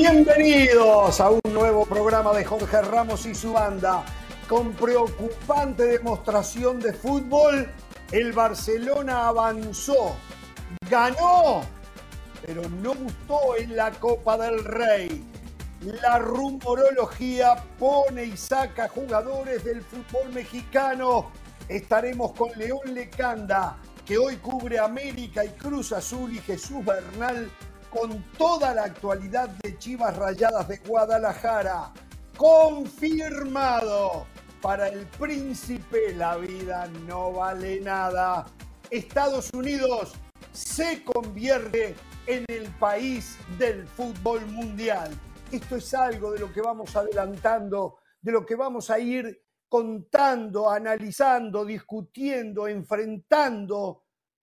Bienvenidos a un nuevo programa de Jorge Ramos y su banda. Con preocupante demostración de fútbol, el Barcelona avanzó, ganó, pero no gustó en la Copa del Rey. La rumorología pone y saca jugadores del fútbol mexicano. Estaremos con León Lecanda, que hoy cubre América y Cruz Azul, y Jesús Bernal con toda la actualidad de Chivas Rayadas de Guadalajara. Confirmado. Para el príncipe la vida no vale nada. Estados Unidos se convierte en el país del fútbol mundial. Esto es algo de lo que vamos adelantando, de lo que vamos a ir contando, analizando, discutiendo, enfrentando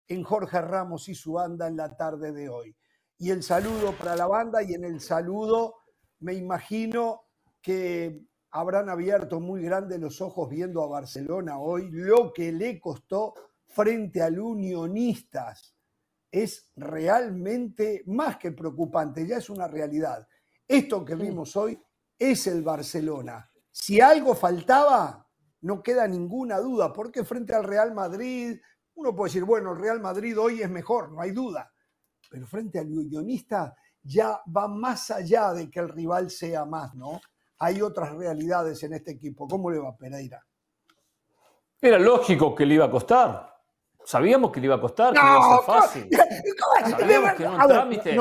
en Jorge Ramos y su banda en la tarde de hoy. Y el saludo para la banda y en el saludo me imagino que habrán abierto muy grandes los ojos viendo a Barcelona hoy, lo que le costó frente al Unionistas. Es realmente más que preocupante, ya es una realidad. Esto que vimos hoy es el Barcelona. Si algo faltaba, no queda ninguna duda, porque frente al Real Madrid, uno puede decir, bueno, el Real Madrid hoy es mejor, no hay duda, pero frente al Unionista ya va más allá de que el rival sea más, ¿no? hay otras realidades en este equipo. ¿Cómo le va Pereira? Era lógico que le iba a costar. Sabíamos que le iba a costar, no, que iba a ser fácil. Sabíamos que no trámite.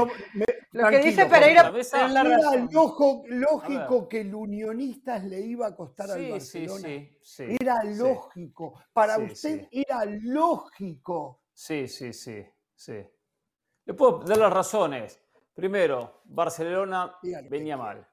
Lo que dice Pereira es la Era lógico que el Unionistas le iba a costar al Barcelona. Sí, sí, era lógico. Para usted era lógico. Sí, sí, sí, sí. Le puedo dar las razones. Primero, Barcelona venía mal.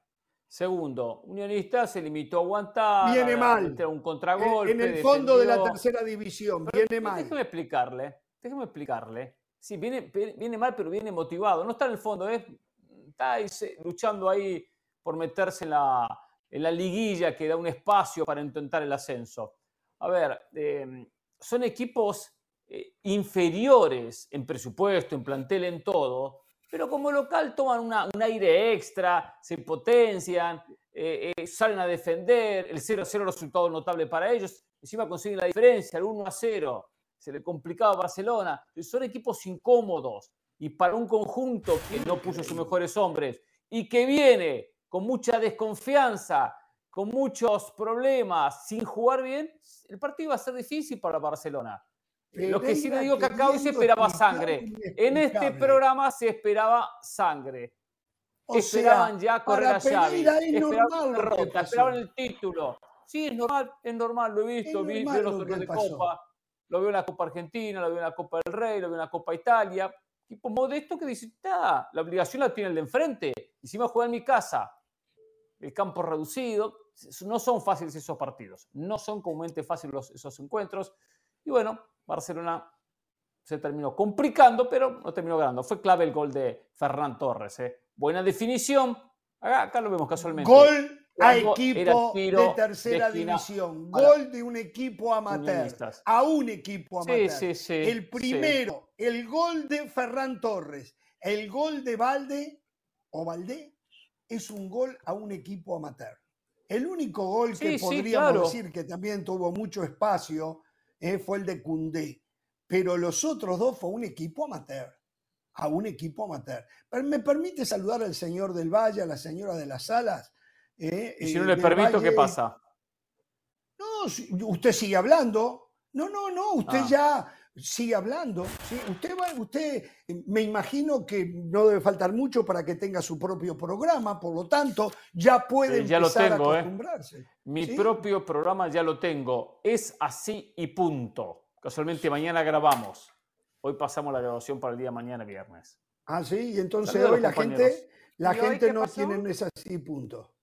Segundo, Unionista se limitó a aguantar. Viene mal. un contragolpe. En el fondo de la tercera división. viene mal. Déjeme explicarle. Déjeme explicarle. Sí, viene, viene mal, pero viene motivado. No está en el fondo, está luchando ahí por meterse en la, en la liguilla que da un espacio para intentar el ascenso. A ver, em, son equipos eh, inferiores en presupuesto, en plantel, en todo, pero como local toman un aire extra, se potencian, eh, eh, salen a defender, el 0-0 resultado notable para ellos, encima consiguen la diferencia, el 1-0, se le complicaba a Barcelona, son equipos incómodos y para un conjunto que no puso sus mejores hombres y que viene con mucha desconfianza, con muchos problemas, sin jugar bien, el partido va a ser difícil para Barcelona. Lo que sí le digo que acá hoy se esperaba sangre. En este programa se esperaba sangre. esperaban ya correr a Xavi. Esperaban derrota, esperaban el título. Sí, es normal, es normal, lo he visto, vi, veo los torneos de Copa, lo veo en la Copa Argentina, lo veo en la Copa del Rey, lo veo en la Copa Italia. Tipo modesto que dice, la obligación la tiene el de enfrente. Encima juega en mi casa. El campo reducido. No son fáciles esos partidos. No son comúnmente fáciles esos encuentros. Y bueno, Barcelona se terminó complicando, pero no terminó ganando. Fue clave el gol de Ferran Torres. ¿eh? Buena definición. Acá, lo vemos casualmente. Gol a equipo de tercera división. Gol de un equipo amateur. A un equipo amateur. Sí, sí, sí, el primero, el gol de Ferran Torres. El gol de Valde o Valdé es un gol a un equipo amateur. El único gol que podríamos decir que también tuvo mucho espacio eh, fue el de Cundé. Pero los otros dos fue un equipo amateur. A un equipo amateur. ¿Me permite saludar al señor del Valle, a la señora de las Salas? Eh, y si no le permito, ¿qué pasa? No, usted sigue hablando. No, no, no, usted ah. ya sigue hablando. Usted, va, usted, me imagino que no debe faltar mucho para que tenga su propio programa, por lo tanto, ya puede ya empezar lo tengo, a ¿eh? acostumbrarse. Mi propio programa ya lo tengo. Es así y punto. Casualmente mañana grabamos. Hoy pasamos la grabación para el día mañana, viernes. Ah, sí, y entonces hoy la gente, la gente no tiene ese así punto.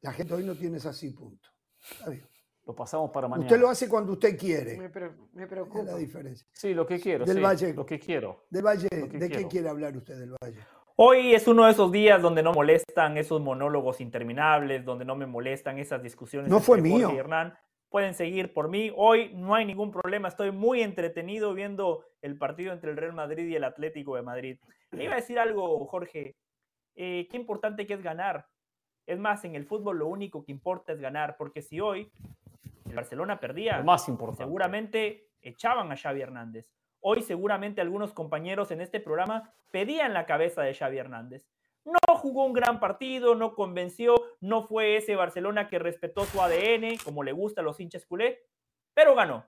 La gente hoy no tiene ese así punto. Está bien. Lo pasamos para mañana. Usted lo hace cuando usted quiere. Me, preocupa. Es la diferencia. Sí, lo que quiero. Del Valle. Lo que quiero. Del Valle, ¿de qué quiere hablar usted del Valle? Hoy es uno de esos días donde no molestan esos monólogos interminables, donde no me molestan esas discusiones. No fue mío. Y Hernán. Pueden seguir por mí. Hoy no hay ningún problema. Estoy muy entretenido viendo el partido entre el Real Madrid y el Atlético de Madrid. Le iba a decir algo, Jorge. eh, qué importante que es ganar. Es más, en el fútbol lo único que importa es ganar, porque si hoy el Barcelona perdía, más importante. seguramente echaban a Xavi Hernández. Hoy seguramente algunos compañeros en este programa pedían la cabeza de Xavi Hernández. No jugó un gran partido, no convenció, no fue ese Barcelona que respetó su ADN, como le gusta a los hinchas culé, pero ganó.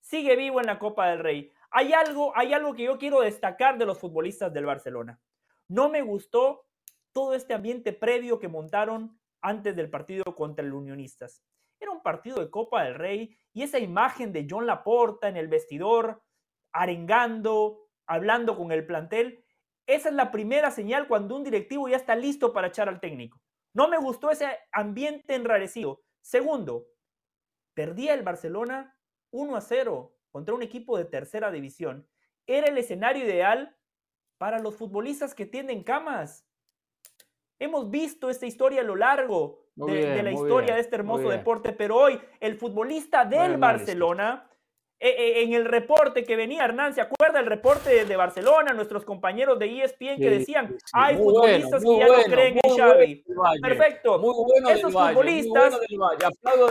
Sigue vivo en la Copa del Rey. Hay algo, hay algo que yo quiero destacar de los futbolistas del Barcelona. No me gustó todo este ambiente previo que montaron antes del partido contra el Unionistas. Era un partido de Copa del Rey y esa imagen de John Laporta en el vestidor, arengando, hablando con el plantel, esa es la primera señal cuando un directivo ya está listo para echar al técnico. No me gustó ese ambiente enrarecido. Segundo, perdía el Barcelona 1 a 0 contra un equipo de tercera división. Era el escenario ideal para los futbolistas que tienen camas. Hemos visto esta historia a lo largo de, la historia de este hermoso deporte, pero hoy el futbolista del Barcelona eh, eh, en el reporte que venía Hernán, ¿se acuerda el reporte de Barcelona? Nuestros compañeros de ESPN que decían, hay futbolistas que ya no creen en Xavi. Perfecto. Muy bueno Esos futbolistas,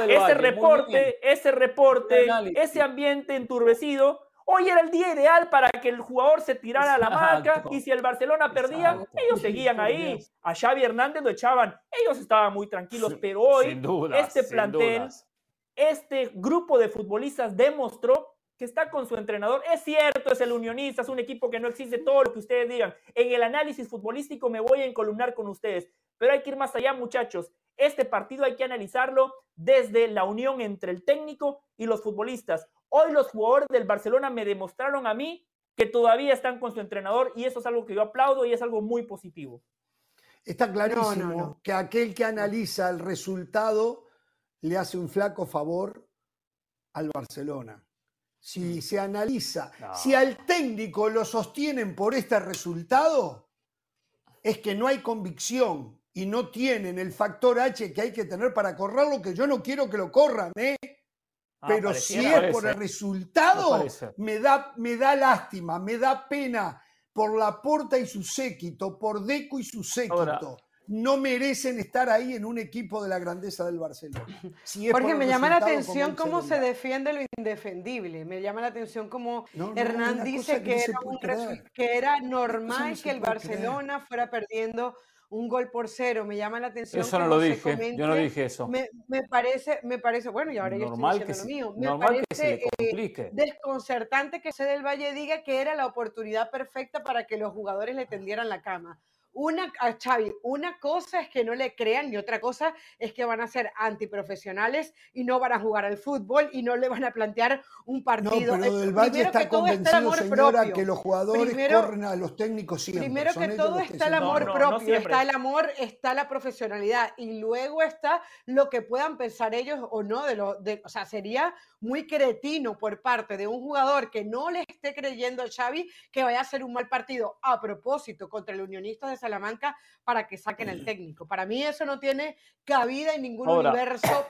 ese reporte, ese reporte, ese ambiente enturbecido, hoy era el día ideal para que el jugador se tirara a la marca y si el Barcelona perdía, ellos seguían ahí. A Xavi Hernández lo echaban. Ellos estaban muy tranquilos, pero hoy este plantel este grupo de futbolistas demostró que está con su entrenador. Es cierto, es el unionista, es un equipo que no existe, todo lo que ustedes digan. En el análisis futbolístico me voy a encolumnar con ustedes, pero hay que ir más allá, muchachos. Este partido hay que analizarlo desde la unión entre el técnico y los futbolistas. Hoy los jugadores del Barcelona me demostraron a mí que todavía están con su entrenador y eso es algo que yo aplaudo y es algo muy positivo. Está clarísimo que aquel que analiza el resultado le hace un flaco favor al Barcelona. Si mm. se analiza, si al técnico lo sostienen por este resultado, es que no hay convicción y no tienen el factor H que hay que tener para correrlo, que yo no quiero que lo corran, ¿eh? Ah, Pero si es por el resultado, me da, me da lástima, me da pena por la porta y su séquito, por Deco y su séquito. No merecen estar ahí en un equipo de la grandeza del Barcelona. Porque me llama la atención cómo se defiende lo indefendible. Me llama la atención cómo Hernán dice que, era normal que el Barcelona fuera perdiendo un gol por cero. Me llama la atención. Eso no lo dije. yo no dije eso. Me, parece, me parece, bueno, y ahora yo estoy diciendo lo mío. Me parece eh, desconcertante que Cede del Valle diga que era la oportunidad perfecta para que los jugadores le tendieran la cama una, a Xavi, una cosa es que no le crean y otra cosa es que van a ser antiprofesionales y no van a jugar al fútbol y no le van a plantear un partido. No, pero del Valle está convencido, señora, que los jugadores corren a los técnicos siempre. Primero que todo está el amor propio, está el amor, está la profesionalidad y luego está lo que puedan pensar ellos o no de lo, de, o sea, sería muy cretino por parte de un jugador que no le esté creyendo a Xavi que vaya a hacer un mal partido a propósito contra el Unionista de Salamanca para que saquen el técnico. Para mí eso no tiene cabida en ningún universo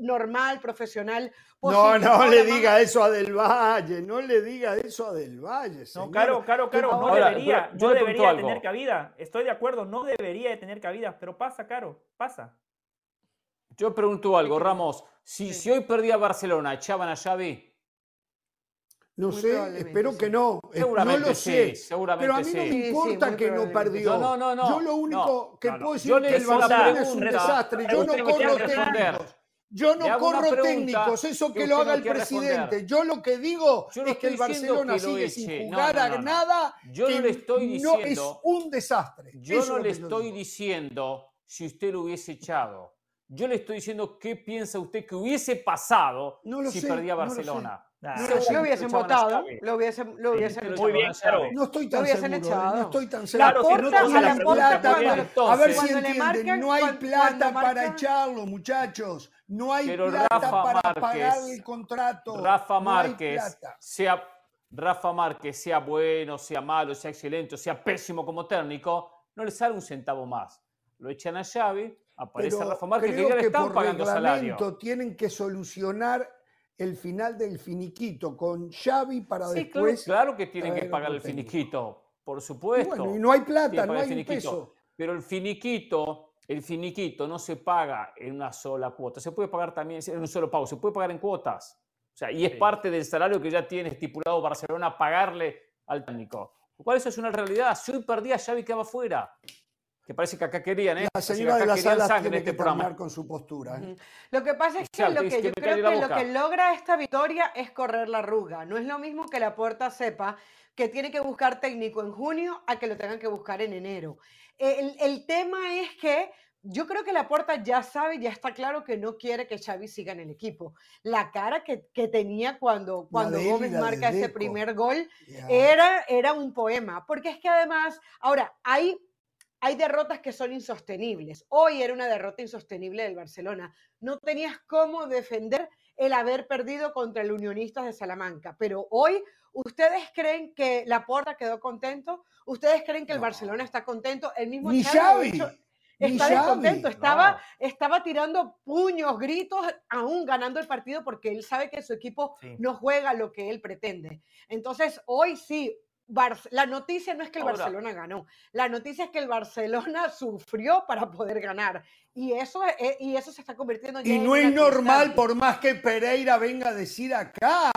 normal, profesional. No, no le diga eso a Del Valle, no le diga eso a Del Valle. No, claro, claro, claro, no debería, no debería tener cabida. Estoy de acuerdo, no debería de tener cabida, pero pasa, Caro, pasa. Yo pregunto algo, Ramos. Si, si hoy perdía Barcelona, ¿echaban a Xavi? No sé, espero que no. Seguramente no lo sé. seguramente pero a mí no me importa que no perdió. No, no, no. Yo lo único que puedo decir es que el Barcelona es un desastre. Yo no corro técnicos. Yo no corro técnicos, eso que, lo haga el presidente. Yo lo que digo es que el Barcelona sigue sin jugar a nada. Yo no le estoy diciendo. es un desastre. Yo no le estoy diciendo si usted lo hubiese echado. Yo le estoy diciendo qué piensa usted que hubiese pasado si perdía Barcelona. lo hubiesen votado, lo hubiesen, lo hubiesen Muy bien, claro. No estoy tan seguro, echado. no estoy tan seguro. Claro, no tiene la plata a ver si entienden, no hay plata para echarlo, muchachos. No hay plata para pagar el contrato. Rafa Márquez, sea Rafa Márquez, sea bueno, sea malo, sea excelente, sea pésimo como técnico, no le sale un centavo más. Lo echan a Xavi, aparece Rafa Márquez que ya le están pagando salario. Tienen que solucionar el final del finiquito con Xavi para después. Claro, claro que tienen que pagar el finiquito, por supuesto. Y, no hay plata, no hay peso. pero el finiquito, el finiquito no se paga en una sola cuota, se puede pagar también en un solo pago, se puede pagar en cuotas. O sea, y es parte del salario que ya tiene estipulado Barcelona pagarle al técnico. ¿Cuál eso es una realidad. Si hoy perdía, Xavi quedaba fuera que parece que acá querían, ¿eh? La señora de la sala tiene este que terminar con su postura. ¿eh? Lo que pasa es que lo que yo creo que lo que logra esta victoria es correr la arruga. No es lo mismo que la puerta sepa que tiene que buscar técnico en junio a que lo tengan que buscar en enero. El, el tema es que yo creo que la puerta ya sabe, ya está claro que no quiere que Xavi siga en el equipo. La cara que, que tenía cuando, cuando Gómez marca ese primer gol era, era un poema. Porque es que además, ahora, hay hay derrotas que son insostenibles. Hoy era una derrota insostenible del Barcelona. No tenías cómo defender el haber perdido contra el Unionistas de Salamanca. Pero hoy, ¿ustedes creen que la Porta quedó contento? ¿Ustedes creen que el Barcelona está contento? El mismo Ni Xavi. está descontento, estaba, estaba tirando puños, gritos, aún ganando el partido porque él sabe que su equipo no juega lo que él pretende. Entonces, hoy sí, la noticia no es que el Barcelona ganó, la noticia es que el Barcelona sufrió para poder ganar. Y eso, e, y eso se está convirtiendo en... Y no es normal, por más que Pereira venga a decir acá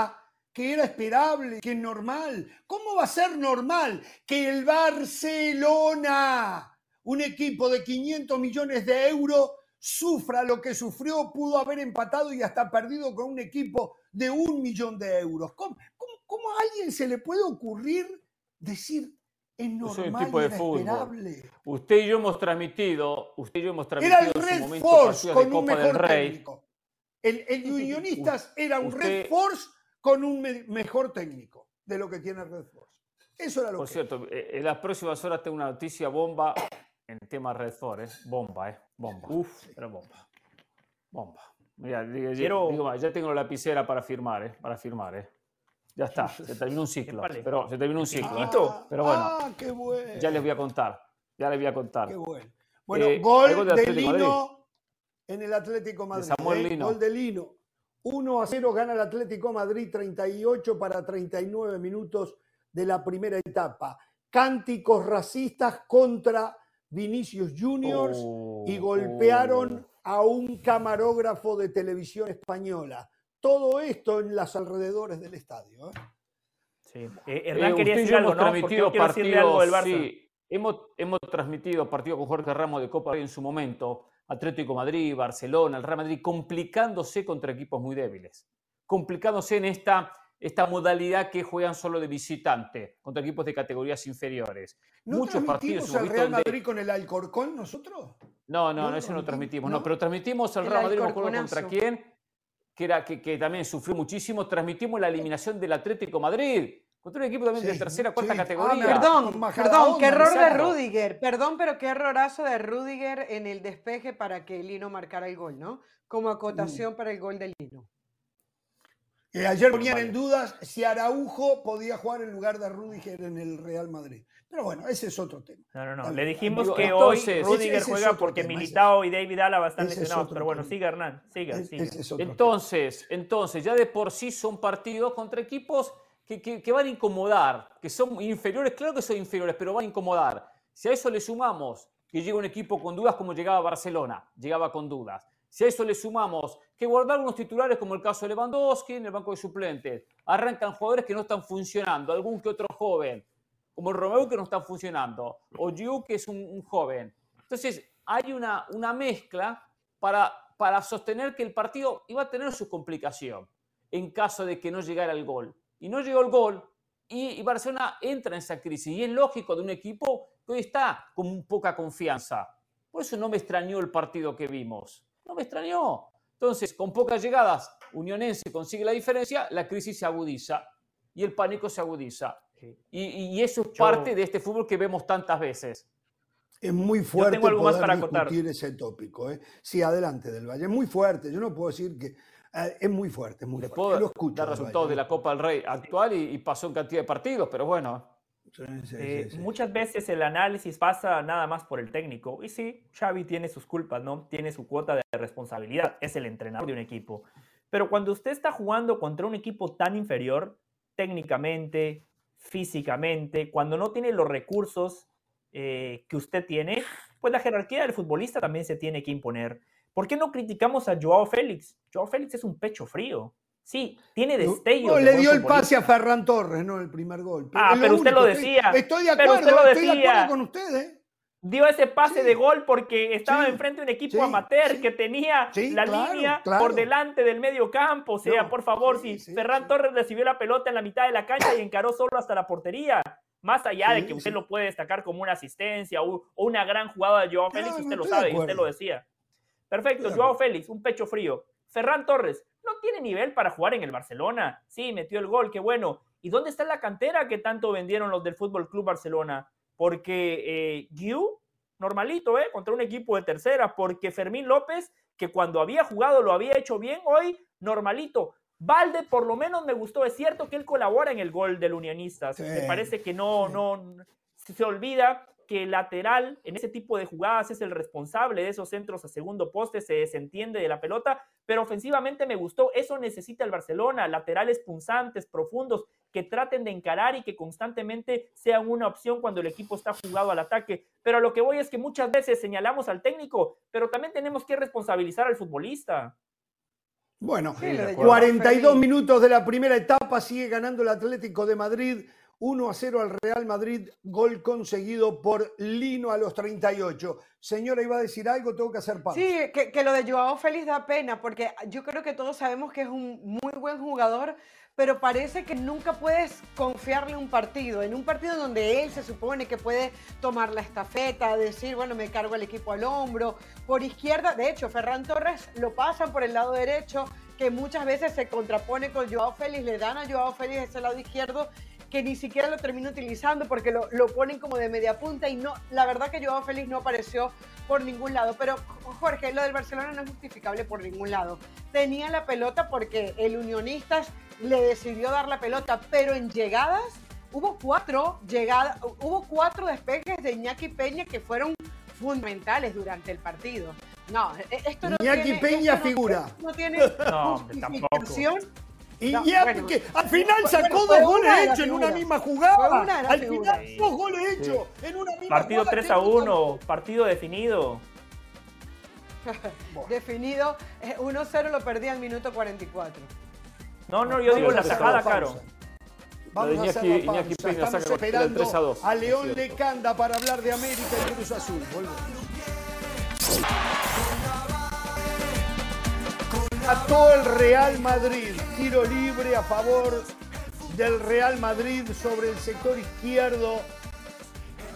que era esperable, que es normal. ¿Cómo va a ser normal que el Barcelona, un equipo de 500 millones de euros, sufra lo que sufrió, pudo haber empatado y hasta perdido con un equipo de un millón de euros? ¿Cómo, ¿Cómo a alguien se le puede ocurrir decir es normal, tipo de esperable? Usted y yo hemos transmitido, usted y yo hemos transmitido era el Red Force con un mejor técnico. El, el Unionistas era un Red Force con un mejor técnico de lo que tiene Red Force. Eso era lo Por que cierto, eh, en las próximas horas tengo una noticia bomba en tema Red Force. ¿eh? Bomba, ¿eh? Bomba. Uf, era bomba. Bomba. Mira, ya tengo la lapicera para firmar, ¿eh? Para firmar, ¿eh? Ya está, se terminó un ciclo. Pero se terminó un ciclo. pero bueno, ah, qué bueno. ya les voy a contar. Ya les voy a contar. Qué bueno. Bueno, eh, gol de, Lino en el Atlético Madrid. Samuel ¿eh? Gol de Lino. 1 a 0 gana el Atlético Madrid, 38 para 39 minutos de la primera etapa. Cánticos racistas contra Vinicius Juniors y oh, golpearon oh. a un camarógrafo de televisión española todo esto en los alrededores del estadio. ¿eh? Sí. Eh, Hernán quería decir algo, hemos transmitido partidos, sí, hemos, hemos transmitido partidos con Jorge Ramos de Copa en su momento, Atlético Madrid, Barcelona, el Real Madrid, complicándose contra equipos muy débiles, complicándose en esta, esta modalidad que juegan solo de visitante contra equipos de categorías inferiores. ¿No Muchos partidos. el Real Madrid con el Alcorcón nosotros? No, no, no, eso no, transmitimos. No, pero transmitimos el Real Madrid, contra quién que, era, que, también sufrió muchísimo, transmitimos la eliminación del Atlético Madrid. Contra un equipo también de tercera, cuarta ah, categoría. perdón, perdón, qué error de Rudiger. Perdón, pero qué errorazo de Rudiger en el despeje para que Lino marcara el gol, ¿no? Como acotación mm. para el gol de Lino. ayer ponían en dudas si Araujo podía jugar en lugar de Rudiger en el Real Madrid. Pero bueno, ese es otro tema. No, no, no. Le dijimos que hoy Rudiger juega porque Militao y David Alaba están lesionados. Pero bueno, sigue Hernán, siga, entonces, entonces, ya de por sí son partidos contra equipos que, que, van a incomodar, que son inferiores, claro que son inferiores, pero van a incomodar. Si a eso le sumamos que llega un equipo con dudas como llegaba Barcelona, llegaba con dudas. Si a eso le sumamos que guardar unos titulares como el caso de Lewandowski en el banco de suplentes, arrancan jugadores que no están funcionando, algún que otro joven, como Romeo que no está funcionando, o Yu que es un, joven. Entonces, hay una, una mezcla para, para sostener que el partido iba a tener su complicación en caso de que no llegara el gol. Y no llegó el gol, y, Barcelona entra en esa crisis. Y es lógico de un equipo que hoy está con poca confianza. Por eso no me extrañó el partido que vimos. No me extrañó. Entonces, con pocas llegadas, Unionense consigue la diferencia, la crisis se agudiza y el pánico se agudiza. Y, eso es parte de este fútbol que vemos tantas veces. Es muy fuerte Yo tengo algo más para discutir ese tópico. ¿eh? Sí, adelante del Valle. Es muy fuerte. Yo no puedo decir que... Eh, es muy fuerte, es muy fuerte. Puedo lo escucho, dar resultados de la Copa del Rey actual y, pasó en cantidad de partidos, pero bueno. Eh, muchas veces el análisis pasa nada más por el técnico. Y sí, Xavi tiene sus culpas, ¿no? Tiene su cuota de responsabilidad. Es el entrenador de un equipo. Pero cuando usted está jugando contra un equipo tan inferior, técnicamente, físicamente, cuando no tiene los recursos eh, que usted tiene, pues la jerarquía del futbolista también se tiene que imponer. ¿Por qué no criticamos a Joao Félix? Joao Félix es un pecho frío. Sí, tiene destello. No, le dio el pase a Ferran Torres, ¿no? El primer gol. ah, pero usted lo decía. Estoy, de acuerdo, estoy de acuerdo con usted, dio ese pase de gol porque estaba enfrente de un equipo amateur que tenía la línea por delante del medio campo. O sea, por favor, si Ferran Torres recibió la pelota en la mitad de la cancha y encaró solo hasta la portería, más allá de que usted lo puede destacar como una asistencia o, una gran jugada de Joao Félix, usted lo sabe y usted lo decía. Perfecto, Joao Félix, un pecho frío. Ferran Torres, no tiene nivel para jugar en el Barcelona. Sí, metió el gol, qué bueno. ¿Y dónde está la cantera que tanto vendieron los del Fútbol Club Barcelona? Porque eh, normalito, ¿eh? Contra un equipo de tercera, porque Fermín López, que cuando había jugado lo había hecho bien, hoy normalito. Valde por lo menos me gustó, es cierto que él colabora en el gol del Unionistas, me parece que no, no, se olvida que el lateral en ese tipo de jugadas es el responsable de esos centros a segundo poste, se desentiende de la pelota, pero ofensivamente me gustó. Eso necesita el Barcelona, laterales punzantes, profundos, que traten de encarar y que constantemente sean una opción cuando el equipo está jugado al ataque. Pero lo que voy es que muchas veces señalamos al técnico, pero también tenemos que responsabilizar al futbolista. Bueno, 42 minutos de la primera etapa, sigue ganando el Atlético de Madrid 1 a 0 al Real Madrid, gol conseguido por Lino a los 38. Señora, iba a decir algo, tengo que hacer pausa. Sí, que, lo de Joao Félix da pena, porque yo creo que todos sabemos que es un muy buen jugador, pero parece que nunca puedes confiarle un partido. En un partido donde él se supone que puede tomar la estafeta, decir, bueno, me cargo el equipo al hombro. Por izquierda, de hecho, Ferran Torres lo pasan por el lado derecho, que muchas veces se contrapone con Joao Félix, le dan a Joao Félix ese lado izquierdo que ni siquiera lo termina utilizando porque lo, lo, ponen como de media punta y no, la verdad que Joao Félix no apareció por ningún lado. Pero Jorge, lo del Barcelona no es justificable por ningún lado. Tenía la pelota porque el Unionistas le decidió dar la pelota, pero en llegadas hubo cuatro llegadas, hubo cuatro despejes de Iñaki Peña que fueron fundamentales durante el partido. No, e, esto no Iñaki Peña figura. No tiene justificación. Y ya, al final sacó dos goles hechos en una misma jugada. al final, dos goles hechos en una misma Partido 3 a 1, partido definido. definido, 1-0 eh, lo perdí al minuto 44. No, no, yo digo la sacada, Caro. Vamos a hacer la pausa. Estamos esperando a, León Lecanda para hablar de América y Cruz Azul. Volvemos todo el Real Madrid. Tiro libre a favor del Real Madrid sobre el sector izquierdo.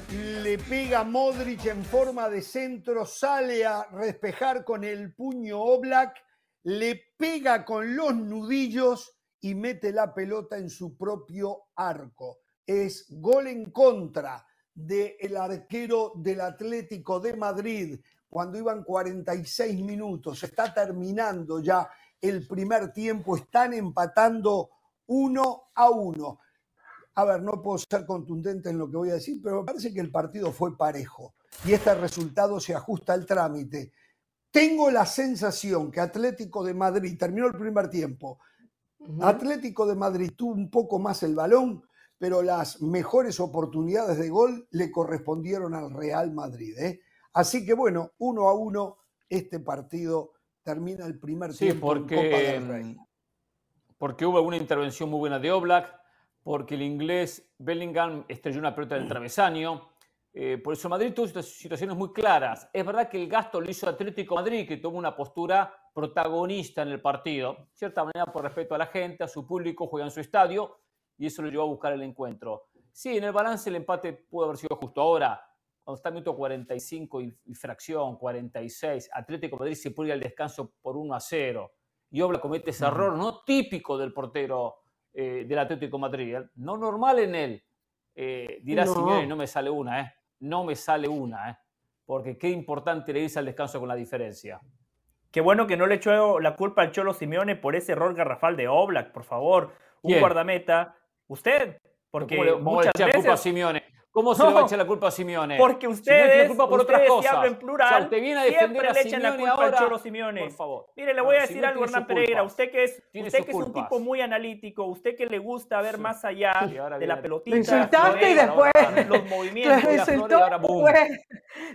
Le pega Modric en forma de centro, sale a despejar con el puño Oblak, le pega con los nudillos y mete la pelota en su propio arco. Es gol en contra del arquero del Atlético de Madrid cuando iban 46 minutos, está terminando ya el primer tiempo, están empatando uno a uno. A ver, no puedo ser contundente en lo que voy a decir, pero me parece que el partido fue parejo y este resultado se ajusta al trámite. Tengo la sensación que Atlético de Madrid terminó el primer tiempo. Atlético de Madrid tuvo un poco más el balón, pero las mejores oportunidades de gol le correspondieron al Real Madrid. ¿eh? Así que bueno, uno a uno, este partido termina el primer tiempo porque, en Copa del Rey. Mm, porque hubo alguna intervención muy buena de Oblak, porque el inglés Bellingham estrelló una pelota del travesaño. Eh, por eso Madrid tuvo situaciones muy claras. Es verdad que el gasto lo hizo Atlético Madrid, que tomó una postura protagonista en el partido. De cierta manera, por respeto a la gente, a su público, juega en su estadio y eso lo llevó a buscar el encuentro. Sí, en el balance el empate pudo haber sido justo ahora cuando está minuto 45 y, fracción, 46, Atlético Madrid se pone al descanso por 1 a 0 y Obla comete ese error no típico del portero eh, del Atlético Madrid, ¿eh? no normal en él. Eh, dirá no. Simeone, no me sale una, ¿eh? no me sale una, ¿eh? porque qué importante le irse al descanso con la diferencia. Qué bueno que no le echó la culpa al Cholo Simeone por ese error garrafal de Oblak, por favor. Un guardameta. Usted, porque muchas veces... Culpa a Simeone? ¿Cómo se le va a echar la culpa a Simeone? Porque ustedes, culpa por ustedes si hablan plural, viene a siempre le echan la culpa al Cholo Simeone. Por favor. Mire, le voy a decir algo, Hernán Pereira. Usted que es, usted que es un tipo muy analítico, usted que le gusta ver más allá de la pelotita. Lo insultaste y después los movimientos. Lo insultó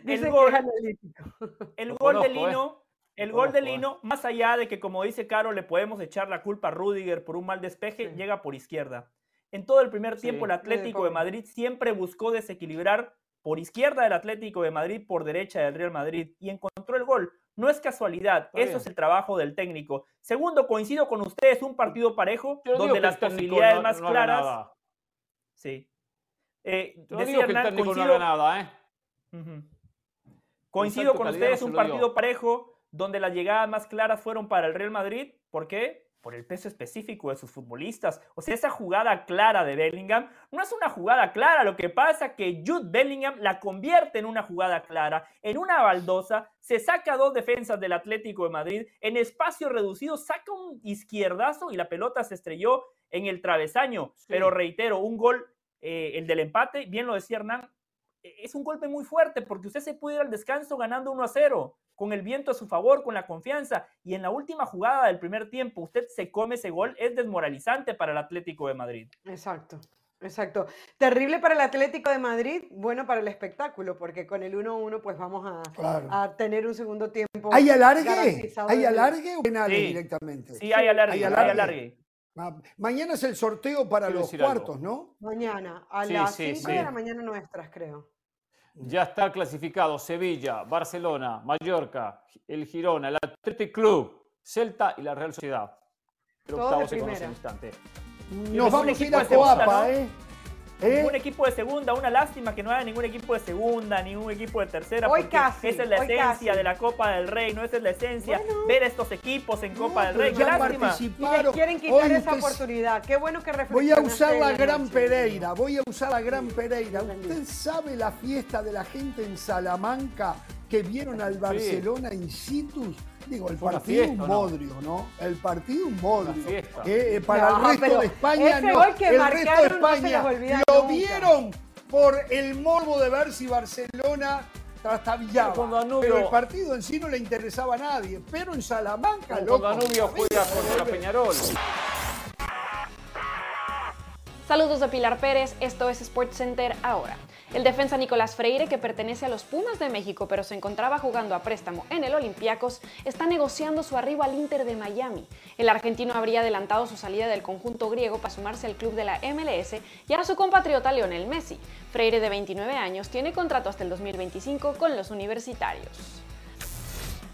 El gol, el gol de ¿eh? Lino... El gol de ¿eh? Lino, más allá de que, como dice Caro, le podemos echar la culpa a Rudiger por un mal despeje, llega por izquierda. En todo el primer tiempo, el Atlético de Madrid siempre buscó desequilibrar por izquierda del Atlético de Madrid, por derecha del Real Madrid y encontró el gol. No es casualidad, eso es el trabajo del técnico. Segundo, coincido con ustedes, un partido parejo donde las posibilidades más claras. Sí. Eh, decía que el coincido, nada, ¿eh? Coincido con ustedes, un partido parejo donde las llegadas más claras fueron para el Real Madrid. ¿Por qué? Por el peso específico de sus futbolistas. O sea, esa jugada clara de Bellingham no es una jugada clara. Lo que pasa es que Jude Bellingham la convierte en una jugada clara, en una baldosa, se saca dos defensas del Atlético de Madrid, en espacio reducido saca un izquierdazo y la pelota se estrelló en el travesaño. Pero reitero, un gol, eh, el del empate, bien lo decía Hernán, es un golpe muy fuerte porque usted se puede ir al descanso ganando 1 a 0 con el viento a su favor, con la confianza. Y en la última jugada del primer tiempo, usted se come ese gol, es desmoralizante para el Atlético de Madrid. Exacto. Exacto. Terrible para el Atlético de Madrid, bueno para el espectáculo, porque con el 1-1 pues vamos a, tener un segundo tiempo. ¿Hay alargue? ¿Hay alargue o penales directamente? Sí, hay alargue. Hay alargue. Ah, mañana es el sorteo para los cuartos, ¿no? Mañana, a las 5 de la mañana nuestras, creo. Ya está clasificado Sevilla, Barcelona, Mallorca, el Girona, el Athletic Club, Celta y la Real Sociedad. Pero octavo se conoce en instante. Nos vamos a ir a Coapa, ¿eh? ¿Eh? Ningún equipo de segunda, una lástima que no haya ningún equipo de segunda, ningún equipo de tercera, porque esa es la esencia de la Copa del Rey, no esa es la esencia, ver estos equipos en Copa del Rey, qué lástima. Y les quieren quitar esa oportunidad, qué bueno que Voy a usar la Gran Pereira, voy a usar la Gran Pereira. ¿Usted sabe la fiesta de la gente en Salamanca que vieron al Barcelona in situ? Digo, el partido un bodrio, ¿no? El partido un bodrio. Eh, para el resto de España no. el resto de España lo vieron por el morbo de ver si Barcelona trastabillaba. Pero el partido en sí no le interesaba a nadie. Pero en Salamanca, loco. Danubio juega contra Peñarol. Saludos de Pilar Pérez, esto es Sports Center ahora. El defensa Nicolás Freire, que pertenece a los Pumas de México pero se encontraba jugando a préstamo en el Olympiacos, está negociando su arribo al Inter de Miami. El argentino habría adelantado su salida del conjunto griego para sumarse al club de la MLS y a su compatriota Lionel Messi. Freire, de 29 años, tiene contrato hasta el 2025 con los universitarios.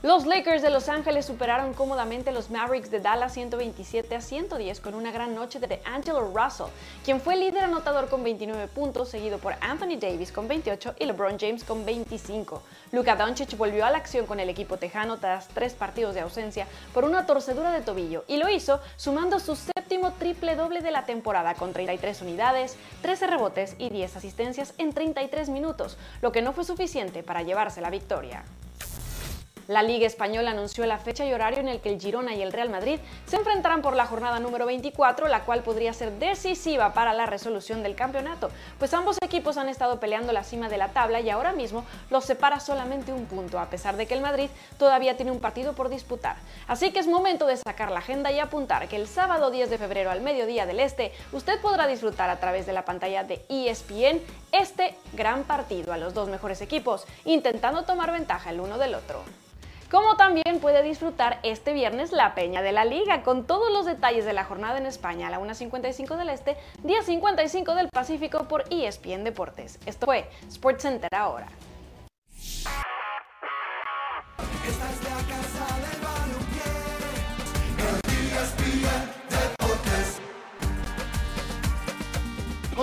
Los Lakers de Los Ángeles superaron cómodamente a los Mavericks de Dallas 127 a 110 con una gran noche de Angelo Russell, quien fue líder anotador con 29 puntos, seguido por Anthony Davis con 28 y LeBron James con 25. Luka Doncic volvió a la acción con el equipo tejano tras tres partidos de ausencia por una torcedura de tobillo y lo hizo sumando su séptimo triple doble de la temporada con 33 unidades, 13 rebotes y 10 asistencias en 33 minutos, lo que no fue suficiente para llevarse la victoria. La Liga Española anunció la fecha y horario en el que el Girona y el Real Madrid se enfrentarán por la jornada número 24, la cual podría ser decisiva para la resolución del campeonato, pues ambos equipos han estado peleando la cima de la tabla y ahora mismo los separa solamente un punto, a pesar de que el Madrid todavía tiene un partido por disputar. Así que es momento de sacar la agenda y apuntar que el sábado 10 de febrero al mediodía del este, usted podrá disfrutar a través de la pantalla de ESPN este gran partido a los dos mejores equipos, intentando tomar ventaja el uno del otro como también puede disfrutar este viernes la Peña de la Liga, con todos los detalles de la jornada en España a la 1.55 del Este, día 55 del Pacífico por ESPN Deportes. Esto fue SportsCenter ahora.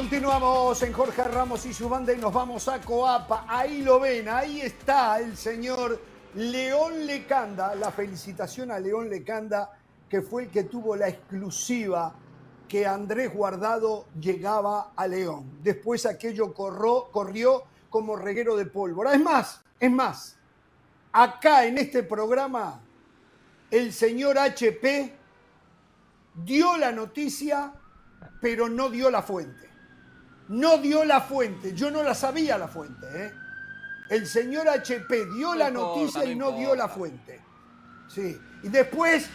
Continuamos en Jorge Ramos y su banda y nos vamos a Coapa. Ahí lo ven, ahí está el señor León Lecanda, la felicitación a León Lecanda, que fue el que tuvo la exclusiva que Andrés Guardado llegaba a León. Después aquello corrió como reguero de pólvora. Es más, es más, acá en este programa, el señor HP dio la noticia, pero no dio la fuente. No dio la fuente. Yo no la sabía la fuente. ¿eh? El señor HP dio la noticia y no dio la fuente. Sí. Y después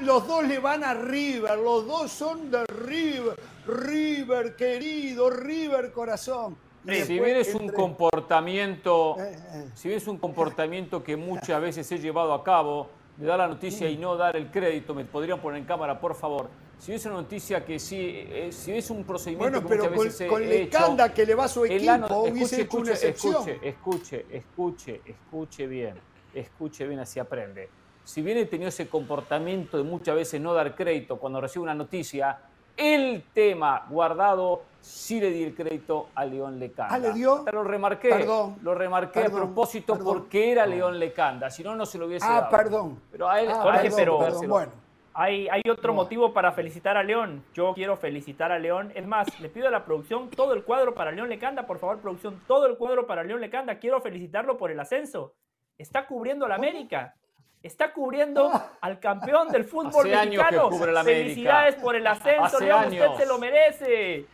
los dos le van a River. Los dos son de River. River, querido, River, corazón. si bien es un comportamiento, eh, eh. si bien es un comportamiento que muchas veces he llevado a cabo, de dar la noticia y no dar el crédito, me podrían poner en cámara, por favor. Si es una noticia que sí, eh, si es un procedimiento bueno, pero con, veces con Lecanda que le va a su equipo, escuche, escuche, escuche, escuche, escuche, escuche bien, escuche bien, así aprende. Si bien he tenido ese comportamiento de muchas veces no dar crédito cuando recibo una noticia, el tema guardado, sí le di el crédito a León Lecanda. ¿Ah, le dio? Lo remarqué, perdón, lo remarqué a propósito porque era León Lecanda, si no, no se lo hubiese ah, perdón. Pero a él, ah, pero bueno. Hay, hay, otro motivo para felicitar a León. Yo quiero felicitar a León. Es más, le pido a la producción todo el cuadro para León Lecanda. Por favor, producción, todo el cuadro para León Lecanda. Quiero felicitarlo por el ascenso. Está cubriendo la América está cubriendo al campeón del fútbol mexicano. Felicidades por el ascenso, León, usted se lo merece.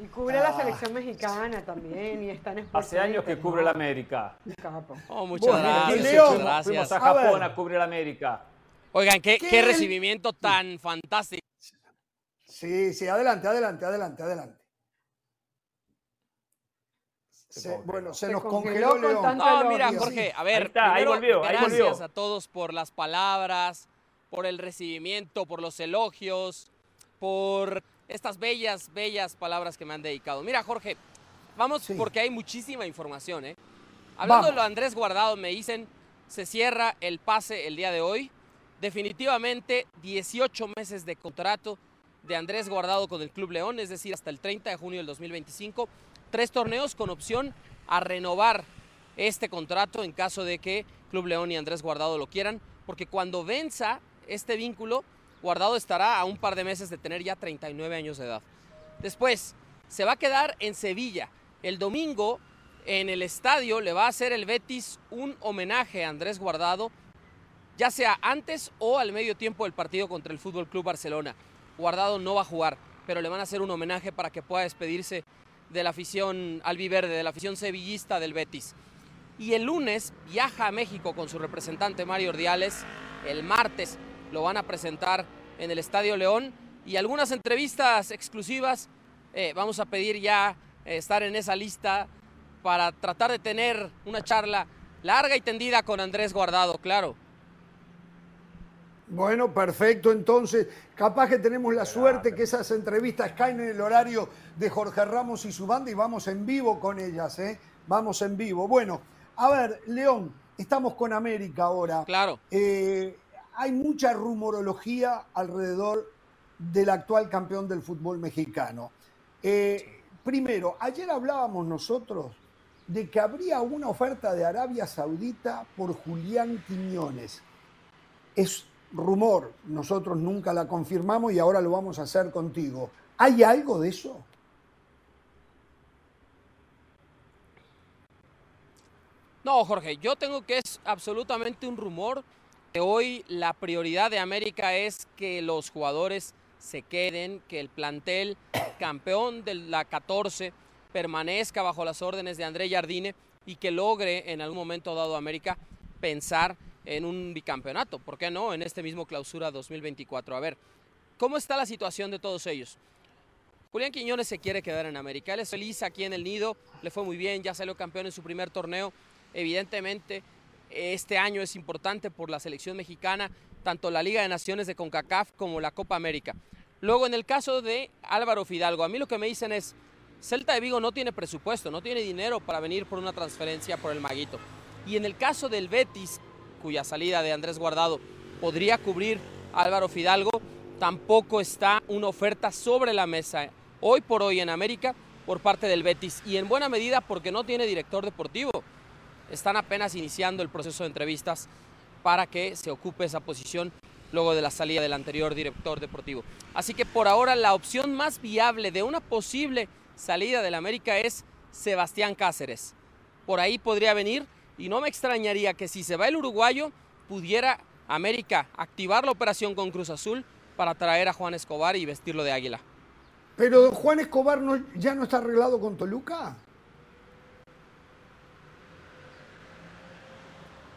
Y cubre la selección mexicana también y está en Hace años que cubre la América. Oh, muchas gracias. Fuimos a Japón a, cubrir la América. Oigan, qué, qué recibimiento tan fantástico. Sí, sí, adelante, adelante, adelante, adelante. Bueno, se, nos congeló, No, mira, Jorge, a ver, ahí, volvió, gracias a todos por las palabras, por el recibimiento, por los elogios, por estas bellas, bellas palabras que me han dedicado. Mira, Jorge, vamos porque hay muchísima información, ¿eh? Hablando de lo Andrés Guardado, me dicen, se cierra el pase el día de hoy. Definitivamente 18 meses de contrato de Andrés Guardado con el Club León, es decir, hasta el 30 de junio del 2025 tres torneos con opción a renovar este contrato en caso de que Club León y Andrés Guardado lo quieran, porque cuando venza este vínculo, Guardado estará a un par de meses de tener ya 39 años de edad. Después, se va a quedar en Sevilla. El domingo, en el estadio, le va a hacer el Betis un homenaje a Andrés Guardado, ya sea antes o al medio tiempo del partido contra el Fútbol Club Barcelona. Guardado no va a jugar, pero le van a hacer un homenaje para que pueda despedirse de la afición albiverde, de la afición sevillista del Betis. Y el lunes viaja a México con su representante Mario Ordiales. El martes lo van a presentar en el Estadio León y algunas entrevistas exclusivas. Eh, vamos a pedir ya eh, estar en esa lista para tratar de tener una charla larga y tendida con Andrés Guardado, claro. Bueno, perfecto. Entonces, capaz que tenemos la suerte que esas entrevistas caen en el horario de Jorge Ramos y su banda y vamos en vivo con ellas, ¿eh? Vamos en vivo. Bueno, a ver, León, estamos con América ahora. Claro. Eh, hay mucha rumorología alrededor del actual campeón del fútbol mexicano. Eh, primero, ayer hablábamos nosotros de que habría una oferta de Arabia Saudita por Julián Quiñones. Es rumor, nosotros nunca la confirmamos y ahora lo vamos a hacer contigo. ¿Hay algo de eso? No, Jorge, yo tengo que es absolutamente un rumor que hoy la prioridad de América es que los jugadores se queden, que el plantel campeón de la 14 permanezca bajo las órdenes de André Jardine y que logre en algún momento dado América pensar en un bicampeonato, ¿por qué no? En este mismo clausura 2024. A ver, ¿cómo está la situación de todos ellos? Julián Quiñones se quiere quedar en América, él es feliz aquí en el nido, le fue muy bien, ya salió campeón en su primer torneo, evidentemente este año es importante por la selección mexicana, tanto la Liga de Naciones de CONCACAF como la Copa América. Luego en el caso de Álvaro Fidalgo, a mí lo que me dicen es, Celta de Vigo no tiene presupuesto, no tiene dinero para venir por una transferencia por el Maguito. Y en el caso del Betis, cuya salida de Andrés Guardado podría cubrir Álvaro Fidalgo, tampoco está una oferta sobre la mesa hoy por hoy en América por parte del Betis y en buena medida porque no tiene director deportivo. Están apenas iniciando el proceso de entrevistas para que se ocupe esa posición luego de la salida del anterior director deportivo. Así que por ahora la opción más viable de una posible salida del América es Sebastián Cáceres. Por ahí podría venir y no me extrañaría que si se va el uruguayo, pudiera América activar la operación con Cruz Azul para traer a Juan Escobar y vestirlo de águila. Pero Juan Escobar no, ya no está arreglado con Toluca.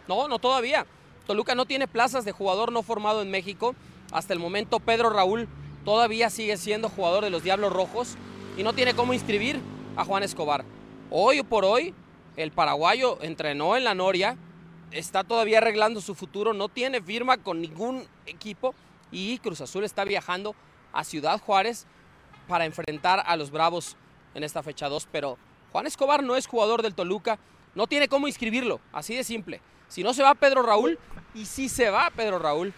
No, no todavía. Toluca no tiene plazas de jugador no formado en México. Hasta el momento Pedro Raúl todavía sigue siendo jugador de los Diablos Rojos y no tiene cómo inscribir a Juan Escobar. Hoy por hoy, el paraguayo entrenó en la Noria, está todavía arreglando su futuro, no tiene firma con ningún equipo y Cruz Azul está viajando a Ciudad Juárez para enfrentar a los Bravos en esta fecha 2. Pero Juan Escobar no es jugador del Toluca, no tiene cómo inscribirlo, así de simple. Si no se va Pedro Raúl, y si se va Pedro Raúl,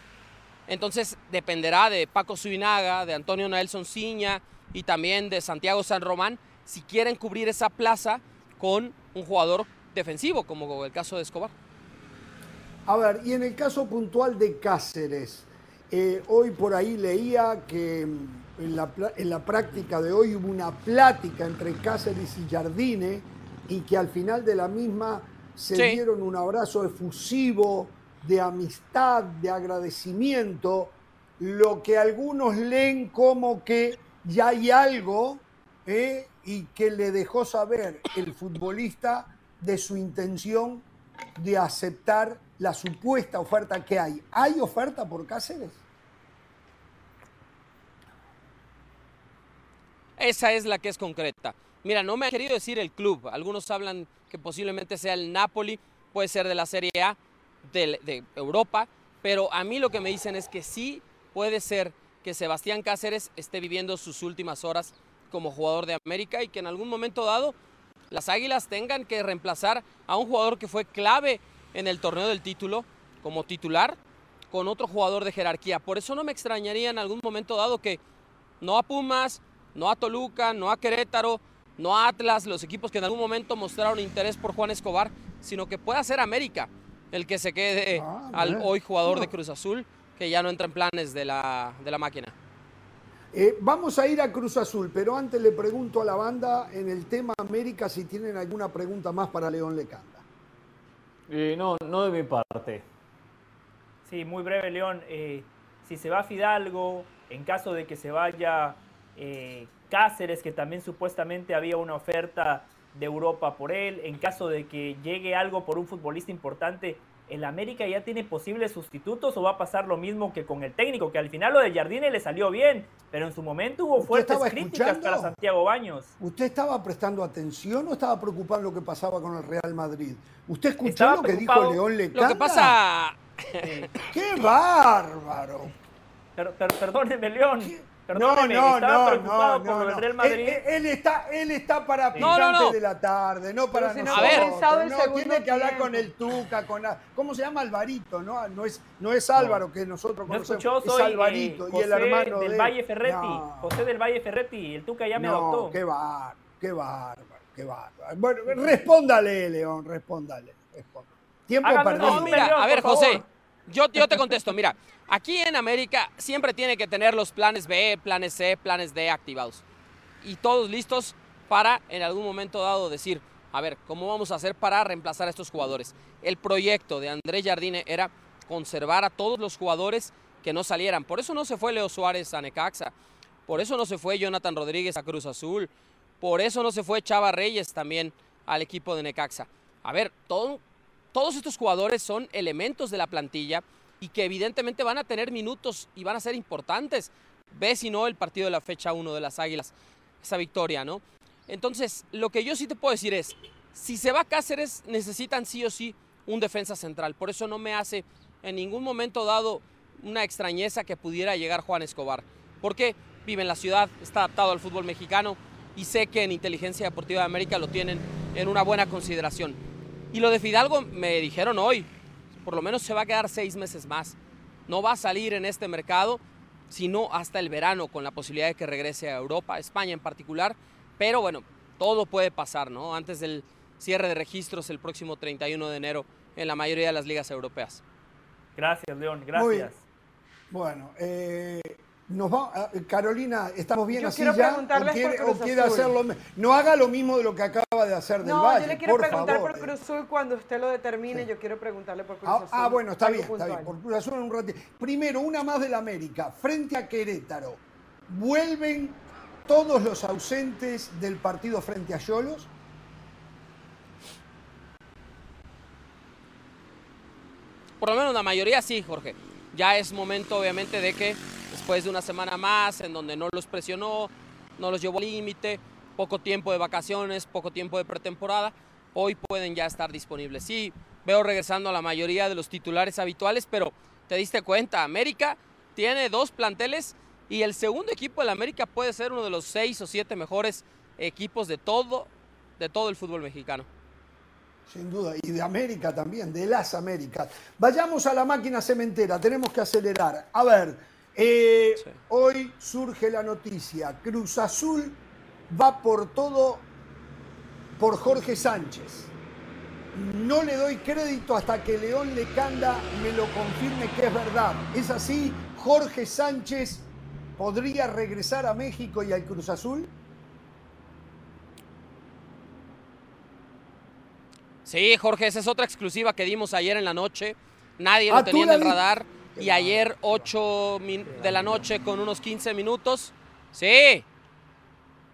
entonces dependerá de Paco Subinaga, de Antonio Nelson Ciña y también de Santiago San Román si quieren cubrir esa plaza con un jugador defensivo, como el caso de Escobar. A ver, y en el caso puntual de Cáceres, eh, hoy por ahí leía que mm, en la, en la, práctica de hoy hubo una plática entre Cáceres y Jardine y que al final de la misma se dieron un abrazo efusivo de amistad, de agradecimiento, lo que algunos leen como que ya hay algo ¿eh? Y que le dejó saber el futbolista de su intención de aceptar la supuesta oferta que hay. ¿Hay oferta por Cáceres? Esa es la que es concreta. Mira, no me ha querido decir el club. Algunos hablan que posiblemente sea el Napoli, puede ser de la Serie A de, de Europa, pero a mí lo que me dicen es que sí puede ser que Sebastián Cáceres esté viviendo sus últimas horas como jugador de América y que en algún momento dado las Águilas tengan que reemplazar a un jugador que fue clave en el torneo del título como titular con otro jugador de jerarquía. Por eso no me extrañaría en algún momento dado que no a Pumas, no a Toluca, no a Querétaro, no a Atlas, los equipos que en algún momento mostraron interés por Juan Escobar, sino que pueda ser América el que se quede ah, al hoy jugador de Cruz Azul, que ya no entra en planes de la, de la máquina. Eh, vamos a ir a Cruz Azul, pero antes le pregunto a la banda en el tema América si tienen alguna pregunta más para León Lecanda. Eh, no, no de mi parte. Sí, muy breve, León. Eh, si se va Fidalgo, en caso de que se vaya Cáceres, que también supuestamente había una oferta de Europa por él, en caso de que llegue algo por un futbolista importante, ¿el América ya tiene posibles sustitutos o va a pasar lo mismo que con el técnico? Que al final lo de Jardine le salió bien, pero en su momento hubo fuertes críticas para Santiago Baños. ¿Usted estaba prestando atención o estaba preocupado en lo que pasaba con el Real Madrid? ¿Usted escuchó lo que dijo León Lecanda? Lo que pasa... ¡Qué bárbaro! perdóneme, León no, no, no, no, no, Real Madrid. Él, está, él está para picantes de la tarde, no para nosotros. A ver, no, tiene que hablar con el Tuca, con ¿cómo se llama Alvarito? No, no es, no es Álvaro que nosotros conocemos, no es Alvarito y el hermano del Valle Ferretti, José del Valle Ferretti, el Tuca ya me adoptó. qué bárbaro, qué bárbaro, qué bárbaro. Bueno, respóndale, León, respóndale, Tiempo perdido. mira, a ver, José, yo, te contesto, mira. Aquí en América siempre tiene que tener los planes B, planes C, planes D activados. Y todos listos para en algún momento dado decir, a ver, ¿cómo vamos a hacer para reemplazar a estos jugadores? El proyecto de Andrés Jardine era conservar a todos los jugadores que no salieran. Por eso no se fue Leo Suárez a Necaxa. Por eso no se fue Jonathan Rodríguez a Cruz Azul. Por eso no se fue Chava Reyes también al equipo de Necaxa. A ver, todos estos jugadores son elementos de la plantilla y que evidentemente van a tener minutos y van a ser importantes. Ve si no el partido de la fecha 1 de las Águilas, esa victoria, ¿no? Entonces, lo que yo sí te puedo decir es, si se va Cáceres, necesitan sí o sí un defensa central. Por eso no me hace en ningún momento dado una extrañeza que pudiera llegar Juan Escobar. Porque vive en la ciudad, está adaptado al fútbol mexicano y sé que en Inteligencia Deportiva de América lo tienen en una buena consideración. Y lo de Fidalgo me dijeron hoy, por lo menos se va a quedar seis meses más. No va a salir en este mercado, sino hasta el verano, con la posibilidad de que regrese a Europa, España en particular. Pero bueno, todo puede pasar, ¿no? Antes del cierre de registros el próximo 31 de enero en la mayoría de las ligas europeas. Gracias, León, gracias. Bueno, eh, nos va, ah, Carolina, ¿estamos bien así ya? ¿O quiere, hacerlo? No haga lo mismo de lo que acaba de hacer del Valle. No, yo le quiero preguntar por Cruz Azul cuando usted lo determine. Yo quiero preguntarle por Cruz ah, Azul. Ah, bueno, está bien, está bien. Por Cruz Azul en un ratito. Primero, una más del América. Frente a Querétaro. Vuelven todos los ausentes del partido frente a Yolos? Por lo menos la mayoría sí, Jorge. Ya es momento, obviamente, de que después de una semana más en donde no los presionó, no los llevó al límite, poco tiempo de vacaciones, poco tiempo de pretemporada, hoy pueden ya estar disponibles. Sí, veo regresando a la mayoría de los titulares habituales, pero te diste cuenta, América tiene dos planteles y el segundo equipo de la América puede ser uno de los seis o siete mejores equipos de todo, de todo el fútbol mexicano. Sin duda, y de América también, de las Américas. Vayamos a la máquina cementera, tenemos que acelerar. A ver, eh, hoy surge la noticia, Cruz Azul va por todo por Jorge Sánchez. No le doy crédito hasta que León Lecanda me lo confirme que es verdad. ¿Es así? ¿Jorge Sánchez podría regresar a México y al Cruz Azul? Sí, Jorge, esa es otra exclusiva que dimos ayer en la noche. Nadie lo ah, tenía en el radar. Y ayer, 8 de la noche, con unos 15 minutos. Sí.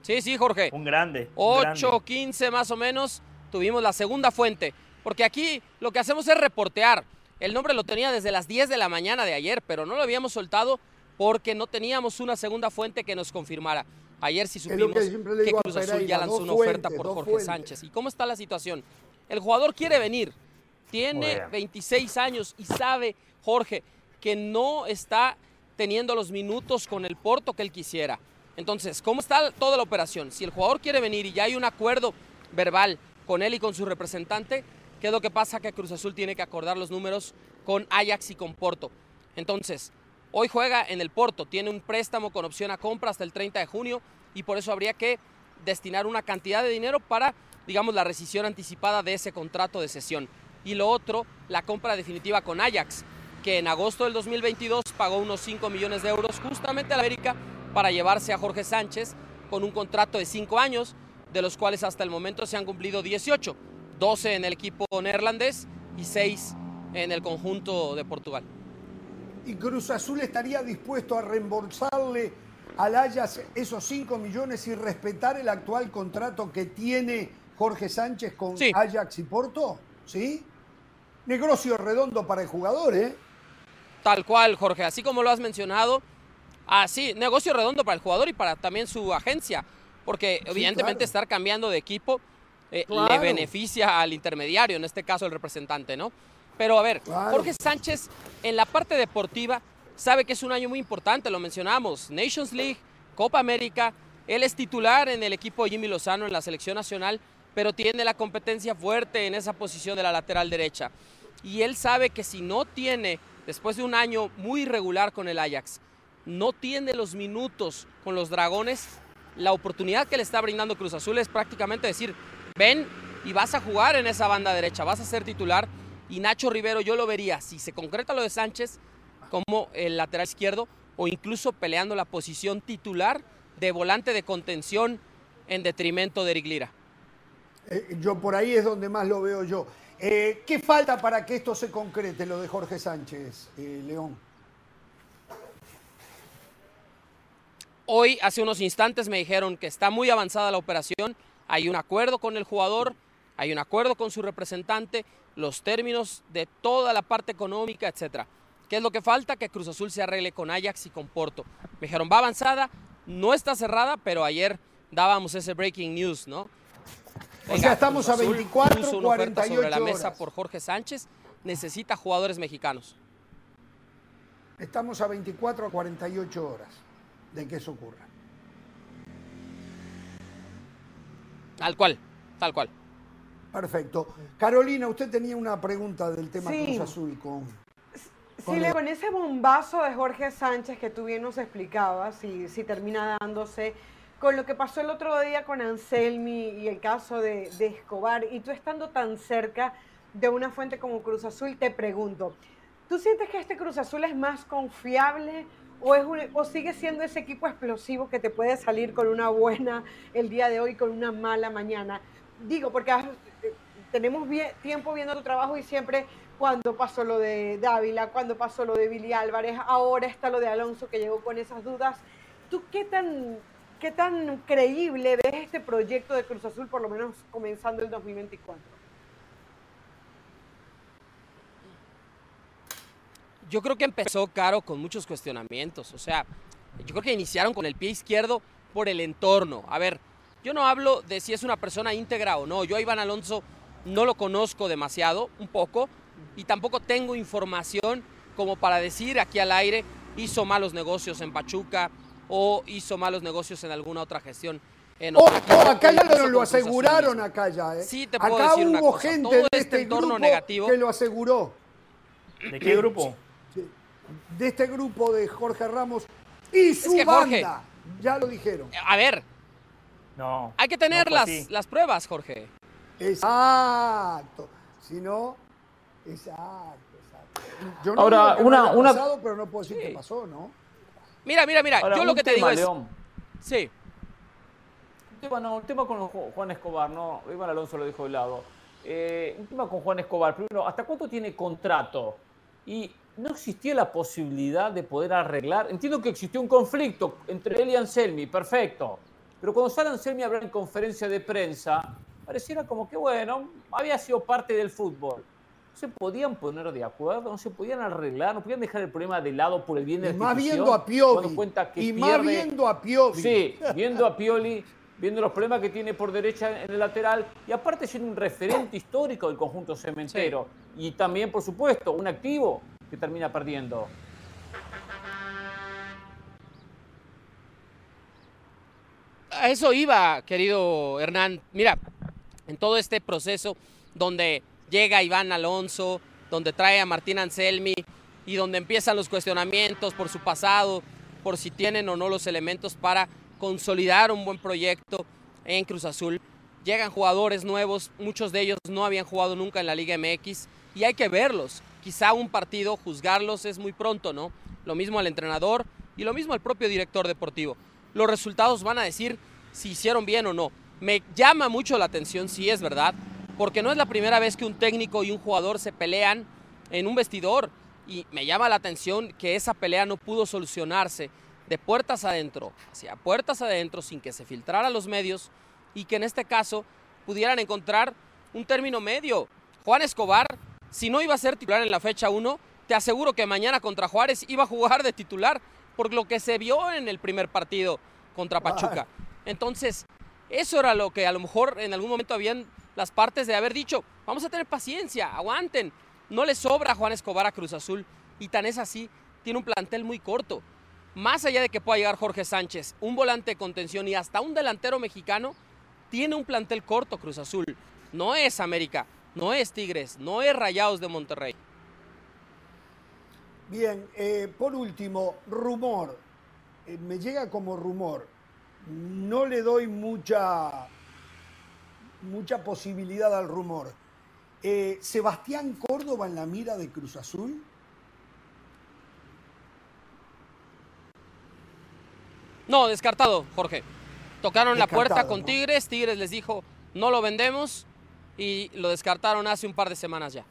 Sí, sí, Jorge. Un grande. 8, 15 más o menos. Tuvimos la segunda fuente. Porque aquí lo que hacemos es reportear. El nombre lo tenía desde las 10 de la mañana de ayer, pero no lo habíamos soltado porque no teníamos una segunda fuente que nos confirmara. Ayer sí supimos que, Cruz Azul ya lanzó una oferta por Jorge Sánchez. ¿Y cómo está la situación? El jugador quiere venir, tiene 26 años y sabe, Jorge, que no está teniendo los minutos con el Porto que él quisiera. Entonces, ¿cómo está toda la operación? Si el jugador quiere venir y ya hay un acuerdo verbal con él y con su representante, ¿qué es lo que pasa? Que Cruz Azul tiene que acordar los números con Ajax y con Porto. Entonces, Hoy juega en el Porto, tiene un préstamo con opción a compra hasta el 30 de junio y por eso habría que destinar una cantidad de dinero para, digamos, la rescisión anticipada de ese contrato de cesión. Y lo otro, la compra definitiva con Ajax, que en agosto del 2022 pagó unos 5 millones de euros justamente a la América para llevarse a Jorge Sánchez con un contrato de 5 años, de los cuales hasta el momento se han cumplido 18, 12 en el equipo neerlandés y 6 en el conjunto de Portugal y Cruz Azul estaría dispuesto a reembolsarle al Ajax esos 5 millones y respetar el actual contrato que tiene Jorge Sánchez con Ajax y Porto? ¿Sí? Negocio redondo para el jugador, ¿eh? Tal cual, Jorge. Así como lo has mencionado, así, negocio redondo para el jugador y para también su agencia. Porque evidentemente estar cambiando de equipo eh, le beneficia al intermediario, en este caso el representante, ¿no? Pero a ver, Jorge Sánchez en la parte deportiva sabe que es un año muy importante, lo mencionamos, Nations League, Copa América, él es titular en el equipo de Jimmy Lozano en la selección nacional, pero tiene la competencia fuerte en esa posición de la lateral derecha. Y él sabe que si no tiene, después de un año muy irregular con el Ajax, no tiene los minutos con los Dragones, la oportunidad que le está brindando Cruz Azul es prácticamente decir, ven y vas a jugar en esa banda derecha, vas a ser titular y Nacho Rivero yo lo vería, si se concreta lo de Sánchez, como el lateral izquierdo o incluso peleando la posición titular de volante de contención en detrimento de Eric Lira. Eh, yo por ahí es donde más lo veo yo. Eh, ¿Qué falta para que esto se concrete, lo de Jorge Sánchez, eh, León? Hoy, hace unos instantes, me dijeron que está muy avanzada la operación, hay un acuerdo con el jugador, hay un acuerdo con su representante los términos de toda la parte económica, etcétera. ¿Qué es lo que falta? Que Cruz Azul se arregle con Ajax y con Porto. Me dijeron, va avanzada, no está cerrada, pero ayer dábamos ese breaking news, ¿no? O sea, estamos a 24, 48 sobre la mesa por Jorge Sánchez, necesita jugadores mexicanos. Estamos a 24 a 48 horas de que eso ocurra. Tal cual, tal cual. Perfecto. Carolina, usted tenía una pregunta del tema Cruz Azul con... sí, con ese bombazo de Jorge Sánchez que tú bien nos explicabas, si, si termina dándose con lo que pasó el otro día con Anselmi y el caso de, Escobar, y tú estando tan cerca de una fuente como Cruz Azul, te pregunto, ¿tú sientes que este Cruz Azul es más confiable o, es o sigue siendo ese equipo explosivo que te puede salir con una buena el día de hoy, con una mala mañana? Digo, porque tenemos tiempo viendo tu trabajo y siempre cuando pasó lo de Dávila, cuando pasó lo de Billy Álvarez, ahora está lo de Alonso que llegó con esas dudas. ¿Tú qué tan ¿qué tan creíble ves este proyecto de Cruz Azul, por lo menos comenzando el 2024? Yo creo que empezó Caro con muchos cuestionamientos. O sea, yo creo que iniciaron con el pie izquierdo por el entorno. A ver, yo no hablo de si es una persona íntegra o no. Yo a Iván Alonso no lo conozco demasiado, un poco, y tampoco tengo información como para decir aquí al aire hizo malos negocios en Pachuca o hizo malos negocios en alguna otra gestión. En oh, oh, acá ya lo, lo aseguraron acá ya, ¿eh? Sí, te puedo acá decir hubo una cosa. gente Todo de este este entorno grupo negativo. que lo aseguró. ¿De qué grupo? De este grupo de Jorge Ramos y su que, Jorge- banda. Ya lo dijeron. A ver, No. hay que tener no las, las pruebas, Jorge. Exacto. Si no, exacto, exacto. Yo no Ahora, digo que no una- pasado, pero no puedo decir Sí. que pasó, ¿no? Mira, mira, mira. Ahora, yo lo que te digo es. León. Sí. Un tema, no, un tema con Ju- Juan Escobar, no, Iván Alonso lo dijo de lado. Eh, un tema con Juan Escobar. Primero, ¿hasta cuánto tiene contrato? Y no existía la posibilidad de poder arreglar. Entiendo que existió un conflicto entre él y Anselmi, perfecto. Pero cuando sale Anselmi a hablar en conferencia de prensa, pareciera como que, bueno, había sido parte del fútbol. No se podían poner de acuerdo, no se podían arreglar, no podían dejar el problema de lado por el bien de Y la más viendo a cuenta que Y más viendo a Piovi. Sí, viendo a Pioli, viendo los problemas que tiene por derecha en el lateral y aparte siendo un referente histórico del conjunto cementero. Y también, por supuesto, un activo que termina perdiendo. A eso iba, querido Hernán. Mira, en todo este proceso donde llega Iván Alonso, donde trae a Martín Anselmi y donde empiezan los cuestionamientos por su pasado, por si tienen o no los elementos para consolidar un buen proyecto en Cruz Azul. Llegan jugadores nuevos, muchos de ellos no habían jugado nunca en la Liga MX y hay que verlos. Quizá un partido, juzgarlos es muy pronto, ¿no? Lo mismo al entrenador y lo mismo al propio director deportivo. Los resultados van a decir si hicieron bien o no. Me llama mucho la atención, si es verdad, porque no es la primera vez que un técnico y un jugador se pelean en un vestidor. Y me llama la atención que esa pelea no pudo solucionarse de puertas adentro, hacia puertas adentro, sin que se filtrara a los medios y que en este caso pudieran encontrar un término medio. Juan Escobar, si no iba a ser titular en la fecha 1, te aseguro que mañana contra Juárez iba a jugar de titular por lo que se vio en el primer partido contra Pachuca. Entonces, eso era lo que a lo mejor en algún momento habían las partes de haber dicho, vamos a tener paciencia, aguanten. No le sobra a Juan Escobar a Cruz Azul y tan es así, tiene un plantel muy corto. Más allá de que pueda llegar Jorge Sánchez, un volante de contención y hasta un delantero mexicano, tiene un plantel corto Cruz Azul. No es América, no es Tigres, no es Rayados de Monterrey. Bien, eh, por último, rumor. Eh, me llega como rumor. No le doy mucha, mucha posibilidad al rumor. Eh, ¿Sebastián Córdoba en la mira de Cruz Azul? No, descartado, Jorge. Tocaron la puerta con ¿no? Tigres, Tigres les dijo, no lo vendemos y lo descartaron hace un par de semanas ya.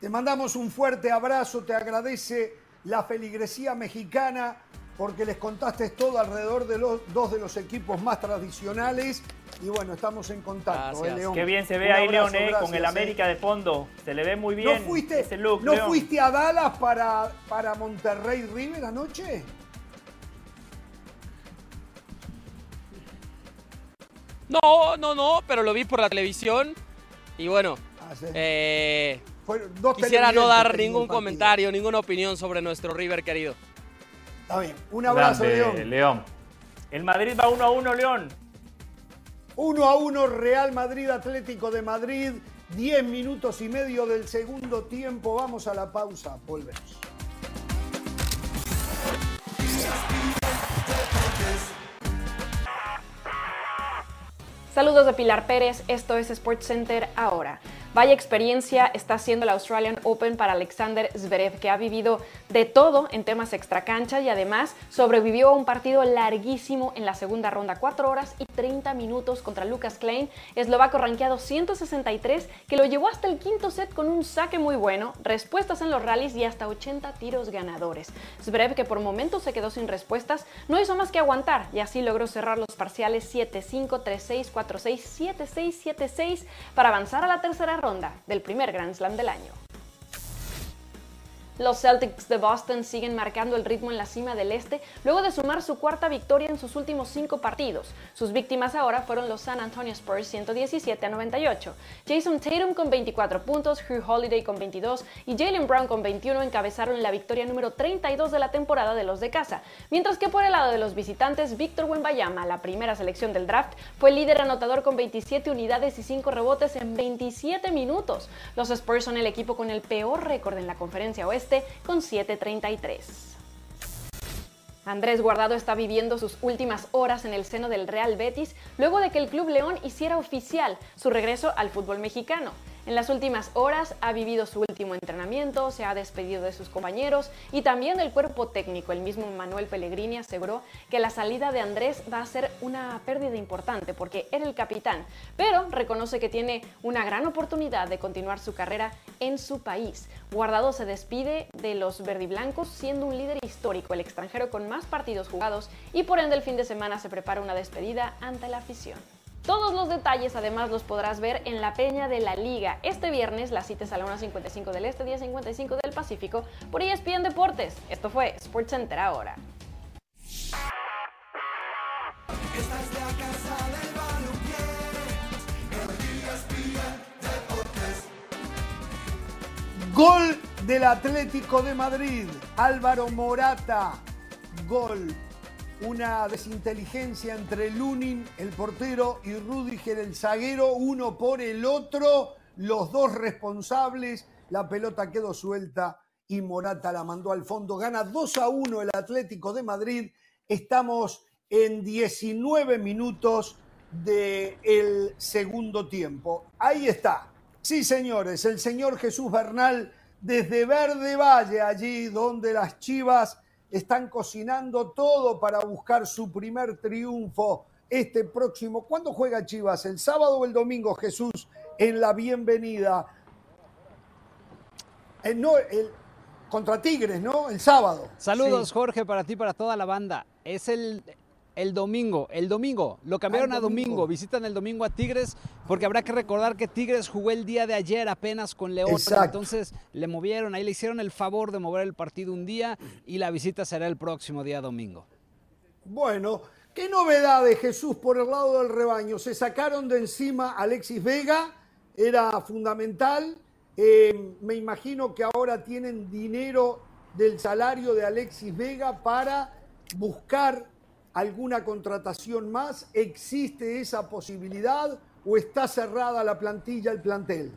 Te mandamos un fuerte abrazo, te agradece la feligresía mexicana porque les contaste todo alrededor de los dos de los equipos más tradicionales y bueno, estamos en contacto. ¿eh, León? Qué bien se ve Un ahí, abrazo, León, eh, con el ¿eh? América de fondo. Se le ve muy bien ¿No fuiste, ese look, ¿no León. fuiste a Dallas para, para Monterrey River anoche? No, no, no, pero lo vi por la televisión y bueno, Ah, sí. eh, quisiera no dar ningún comentario, ninguna opinión sobre nuestro River querido. Está bien, un abrazo, Grande, León. León. El Madrid va uno a uno, León. 1 a 1 Real Madrid Atlético de Madrid. 10 minutos y medio del segundo tiempo. Vamos a la pausa. Volvemos. Saludos de Pilar Pérez, esto es SportsCenter ahora. Vaya experiencia está haciendo el Australian Open para Alexander Zverev, que ha vivido de todo en temas extracancha y además sobrevivió a un partido larguísimo en la segunda ronda, 4 horas y 30 minutos contra Lucas Klein, eslovaco rankeado 163, que lo llevó hasta el quinto set con un saque muy bueno, respuestas en los rallies y hasta 80 tiros ganadores. Zverev, que por momentos se quedó sin respuestas, no hizo más que aguantar y así logró cerrar los parciales 7-5, 3-6, 4-6, 7-6, 7-6 para avanzar a la tercera ronda del primer Grand Slam del año. Los Celtics de Boston siguen marcando el ritmo en la cima del este luego de sumar su cuarta victoria en sus últimos cinco partidos. Sus víctimas ahora fueron los San Antonio Spurs 117 a 98. Jason Tatum con 24 puntos, Hugh Holiday con 22 y Jalen Brown con 21 encabezaron la victoria número 32 de la temporada de los de casa. Mientras que por el lado de los visitantes, Víctor Wembayama, la primera selección del draft, fue líder anotador con 27 unidades y 5 rebotes en 27 minutos. Los Spurs son el equipo con el peor récord en la conferencia oeste con 7.33. Andrés Guardado está viviendo sus últimas horas en el seno del Real Betis luego de que el Club León hiciera oficial su regreso al fútbol mexicano. En las últimas horas ha vivido su último entrenamiento, se ha despedido de sus compañeros y también del cuerpo técnico. El mismo Manuel Pellegrini aseguró que la salida de Andrés va a ser una pérdida importante porque era el capitán, pero reconoce que tiene una gran oportunidad de continuar su carrera en su país. Guardado se despide de los verdiblancos siendo un líder histórico, el extranjero con más partidos jugados y por ende el fin de semana se prepara una despedida ante la afición. Todos los detalles además los podrás ver en la Peña de la Liga. Este viernes la cita es a la 1.55 del Este, 10.55 del Pacífico por ESPN Deportes. Esto fue SportsCenter ahora. Gol del Atlético de Madrid, Álvaro Morata. Gol una desinteligencia entre Lunin, el portero, y Rudiger, el zaguero, uno por el otro, los dos responsables, la pelota quedó suelta y Morata la mandó al fondo. Gana 2 a 1 el Atlético de Madrid. Estamos en 19 minutos del segundo tiempo. Ahí está. Sí, señores, el señor Jesús Bernal desde Verde Valle, allí donde las Chivas están cocinando todo para buscar su primer triunfo este próximo. ¿Cuándo juega Chivas? ¿El sábado o el domingo, Jesús? En la bienvenida. Eh, no, el, contra Tigres, ¿no? El sábado. Saludos, Jorge, para ti, para toda la banda. Es el, el domingo, el domingo, lo cambiaron a domingo. visitan el domingo a Tigres porque habrá que recordar que Tigres jugó el día de ayer apenas con León, entonces le movieron, ahí le hicieron el favor de mover el partido un día y la visita será el próximo día domingo. Bueno, ¿qué novedades Jesús por el lado del rebaño? Se sacaron de encima Alexis Vega, era fundamental, eh, me imagino que ahora tienen dinero del salario de Alexis Vega para buscar alguna contratación más? ¿Existe esa posibilidad o está cerrada la plantilla, el plantel?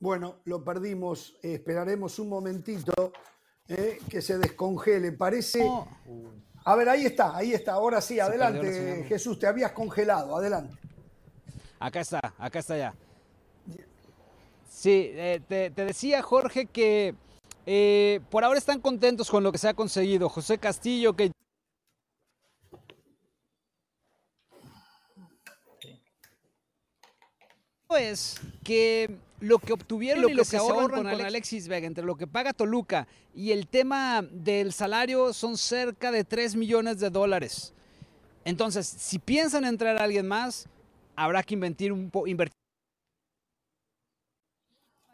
Bueno, lo perdimos, esperaremos un momentito eh, que se descongele. Parece... A ver, ahí está, ahí está. Ahora sí, adelante, Jesús, te habías congelado, adelante. Acá está, acá está ya. Sí, eh, te decía, Jorge, que eh, por ahora están contentos con lo que se ha conseguido. José Castillo, que es que lo que obtuvieron lo y lo que, se ahorran con, Alexis Vega, entre lo que paga Toluca y el tema del salario son cerca de 3 millones de dólares. Entonces, si piensan entrar a alguien más, habrá que invertir un, invertir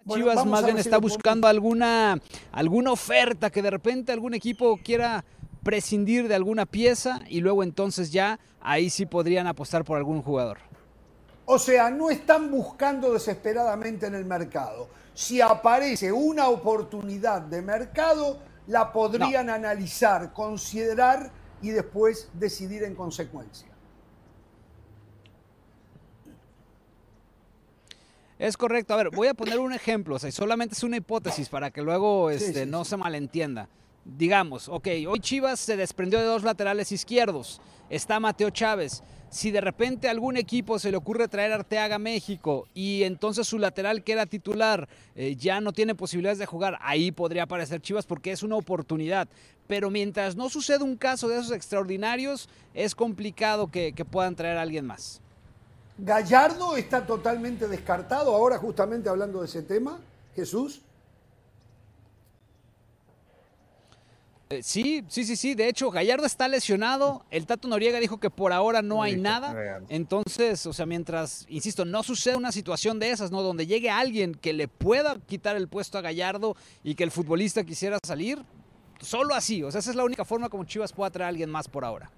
Chivas más bien está buscando alguna, alguna oferta que de repente algún equipo quiera prescindir de alguna pieza y luego entonces ya ahí sí podrían apostar por algún jugador. O sea, no están buscando desesperadamente en el mercado. Si aparece una oportunidad de mercado, la podrían analizar, considerar y después decidir en consecuencia. Es correcto. A ver, voy a poner un ejemplo. O sea, solamente es una hipótesis para que luego este, no se malentienda. digamos, ok, hoy Chivas se desprendió de dos laterales izquierdos, está Mateo Chávez. Si de repente a algún equipo se le ocurre traer Arteaga a México y entonces su lateral que era titular eh, ya no tiene posibilidades de jugar, ahí podría aparecer Chivas porque es una oportunidad. Pero mientras no suceda un caso de esos extraordinarios, es complicado que, que puedan traer a alguien más. Gallardo está totalmente descartado ahora justamente hablando de ese tema, Jesús. Eh, sí, sí, sí, sí. De hecho, Gallardo está lesionado. El Tato Noriega dijo que por ahora no hay nada. Entonces, o sea, mientras, insisto, no suceda una situación de esas, ¿no? Donde llegue alguien que le pueda quitar el puesto a Gallardo y que el futbolista quisiera salir, solo así. O sea, esa es la única forma como Chivas pueda traer a alguien más por ahora.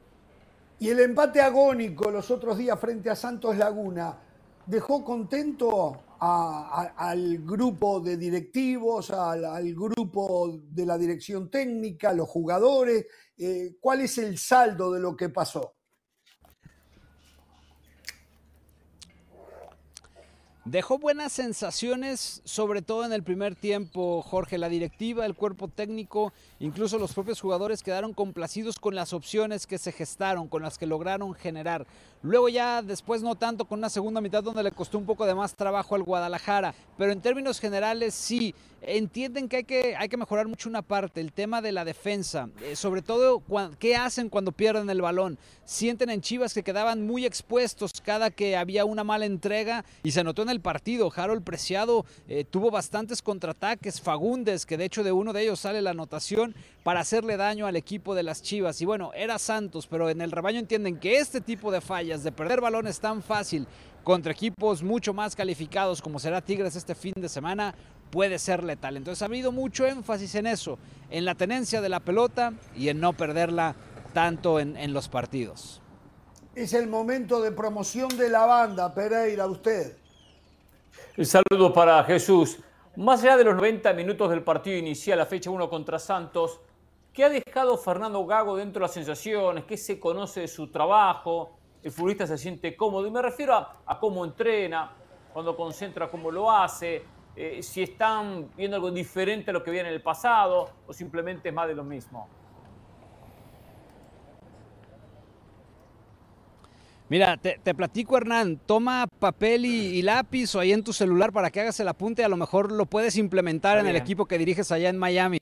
Y el empate agónico los otros días frente a Santos Laguna, ¿dejó contento al grupo de directivos, al, grupo de la dirección técnica, los jugadores? Eh, ¿Cuál es el saldo de lo que pasó? Dejó buenas sensaciones, sobre todo en el primer tiempo, Jorge. La directiva, el cuerpo técnico, incluso los propios jugadores quedaron complacidos con las opciones que se gestaron, con las que lograron generar. Luego ya después no tanto con una segunda mitad donde le costó un poco de más trabajo al Guadalajara, pero en términos generales sí, entienden que hay que, hay que mejorar mucho una parte, el tema de la defensa, eh, sobre todo qué hacen cuando pierden el balón. Sienten en Chivas que quedaban muy expuestos cada que había una mala entrega y se notó en el partido. Harold Preciado eh, tuvo bastantes contraataques, Fagundes, que de hecho de uno de ellos sale la anotación para hacerle daño al equipo de las Chivas. Y bueno, era Santos, pero en el rebaño entienden que este tipo de fallas, de perder balones tan fácil contra equipos mucho más calificados como será Tigres este fin de semana, puede ser letal. Entonces ha habido mucho énfasis en eso, en la tenencia de la pelota y en no perderla tanto en, los partidos. Es el momento de promoción de la banda, Pereira, usted. El saludo para Jesús. Más allá de los 90 minutos del partido inicial, la fecha 1 contra Santos, ¿qué ha dejado Fernando Gago dentro de las sensaciones? ¿Qué se conoce de su trabajo? ¿El futbolista se siente cómodo? Y me refiero a, a cómo entrena, cuando concentra, cómo lo hace, eh, si están viendo algo diferente a lo que viene en el pasado o simplemente es más de lo mismo. Mira, te, platico, Hernán, toma papel y, lápiz o ahí en tu celular para que hagas el apunte, a lo mejor lo puedes implementar en el equipo que diriges allá en Miami.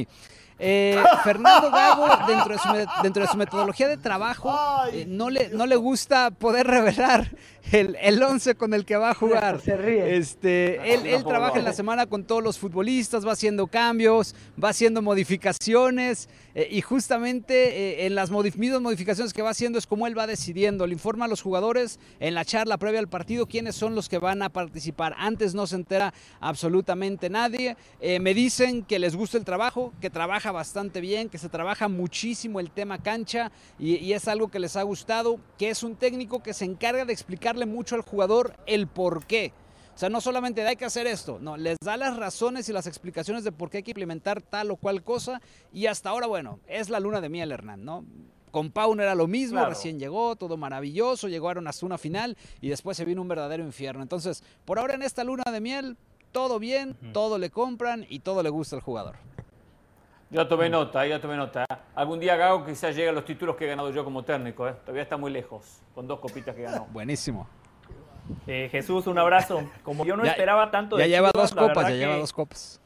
Eh, Fernando Gago, dentro de, su, dentro de su metodología de trabajo, eh, no, le, no le gusta poder revelar el, el once con el que va a jugar. Se ríe. Este, él, él trabaja en la semana con todos los futbolistas, va haciendo cambios, va haciendo modificaciones eh, y justamente en las mismas modificaciones que va haciendo es como él va decidiendo. Le informa a los jugadores en la charla previa al partido quiénes son los que van a participar. Antes no se entera absolutamente nadie. me dicen que les gusta el trabajo, que trabaja bastante bien, que se trabaja muchísimo el tema cancha y, es algo que les ha gustado, que es un técnico que se encarga de explicarle mucho al jugador el por qué. O sea, no solamente hay que hacer esto, no, les da las razones y las explicaciones de por qué hay que implementar tal o cual cosa. Y hasta ahora, bueno, es la luna de miel, Hernán, ¿no? Con Paun era lo mismo, recién llegó, todo maravilloso, llegaron hasta una final y después se vino un verdadero infierno. Entonces, por ahora en esta luna de miel, todo bien, todo le compran y todo le gusta al jugador. Ya tomé nota, ya tomé nota. Algún día Gago quizás llegue a los títulos que he ganado yo como técnico. ¿eh? Todavía está muy lejos, con dos copitas que ganó. Buenísimo. Eh, Jesús, un abrazo. Como yo no esperaba tanto de Ya lleva dos copas, ya lleva dos copas.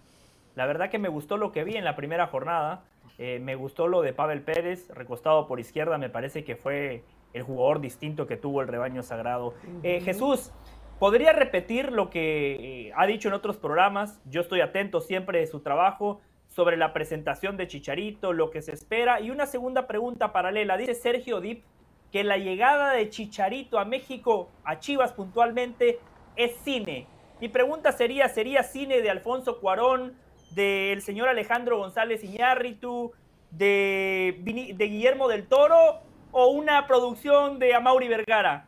La verdad que me gustó lo que vi en la primera jornada. Eh, me gustó lo de Pavel Pérez, recostado por izquierda. Me parece que fue el jugador distinto que tuvo el rebaño sagrado. Jesús, ¿podría repetir lo que ha dicho en otros programas? Yo estoy atento siempre de su trabajo sobre la presentación de Chicharito, lo que se espera. Y una segunda pregunta paralela. Dice Sergio Dip que la llegada de Chicharito a México, a Chivas puntualmente, es cine. Mi pregunta sería, ¿sería cine de Alfonso Cuarón, del señor Alejandro González Iñárritu, de, Guillermo del Toro o una producción de Amaury Vergara?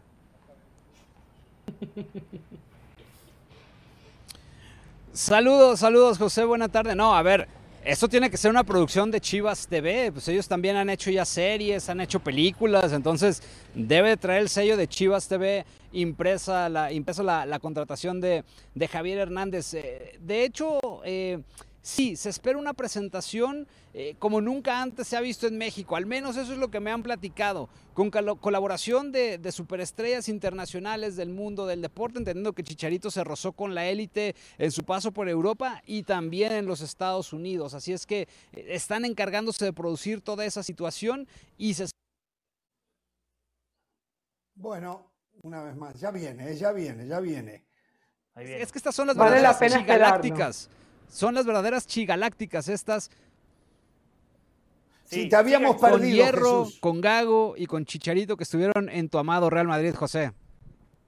Saludos, saludos José, buena tarde. No, a ver, esto tiene que ser una producción de Chivas TV, pues ellos también han hecho ya series, han hecho películas, entonces debe traer el sello de Chivas TV impresa la, impreso la, contratación de, Javier Hernández. Eh, de hecho, eh, sí, se espera una presentación eh, como nunca antes se ha visto en México, al menos eso es lo que me han platicado, con colaboración de, de, superestrellas internacionales del mundo del deporte, entendiendo que Chicharito se rozó con la élite en su paso por Europa y también en los Estados Unidos, así es que eh, están encargándose de producir toda esa situación y se... Bueno, una vez más, ya viene, ya viene, ya viene. Es que estas son las verdaderas chigalácticas. Son las verdaderas chigalácticas estas. Sí, te habíamos perdido. Con Hierro, con Gago y con Chicharito que estuvieron en tu amado Real Madrid, José.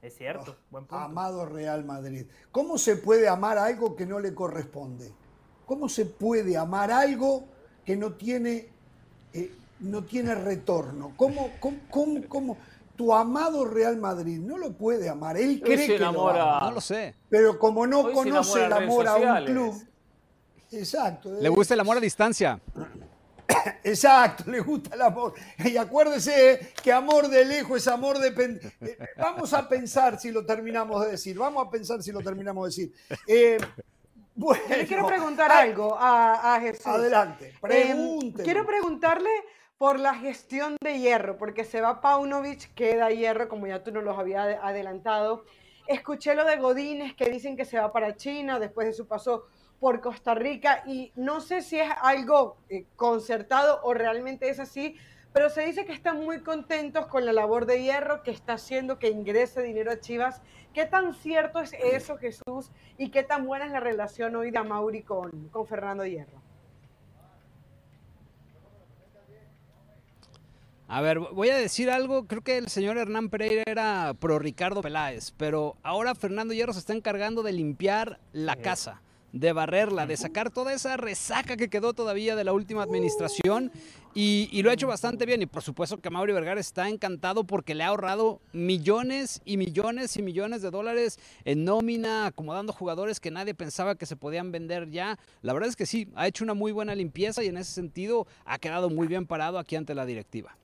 Es cierto, ah, buen punto. Amado Real Madrid. ¿Cómo se puede amar algo que no le corresponde? ¿Cómo se puede amar algo que no tiene, eh, no tiene retorno? ¿Cómo, cómo, cómo, cómo? tu amado Real Madrid no lo puede amar. Él cree que lo ama. No lo sé. Pero como no conoce el amor a un club. Exacto. Le gusta el amor a distancia. Exacto, le gusta el amor. Y acuérdese que amor de lejos es amor de... Eh, vamos a pensar si lo terminamos de decir. Vamos a pensar si lo terminamos de decir. Eh, bueno, le quiero preguntar algo a, Jesús. Adelante, em, pregúntele. quiero preguntarle por la gestión de hierro, porque se va Paunovic, queda hierro, como ya tú nos lo habías adelantado. Escuché lo de Godínez que dicen que se va para China después de su paso por Costa Rica y no sé si es algo eh, concertado o realmente es así, pero se dice que están muy contentos con la labor de hierro que está haciendo que ingrese dinero a Chivas. ¿Qué tan cierto es eso, Jesús? ¿Y qué tan buena es la relación hoy de Amauri con, con Fernando Hierro? A ver, voy a decir algo, creo que el señor Hernán Pereira era pro Ricardo Peláez, pero ahora Fernando Hierro se está encargando de limpiar la casa, de barrerla, de sacar toda esa resaca que quedó todavía de la última administración y, lo ha hecho bastante bien. Y por supuesto que Mauri Vergara está encantado porque le ha ahorrado millones y millones y millones de dólares en nómina, acomodando jugadores que nadie pensaba que se podían vender ya. La verdad es que sí, ha hecho una muy buena limpieza y en ese sentido ha quedado muy bien parado aquí ante la directiva.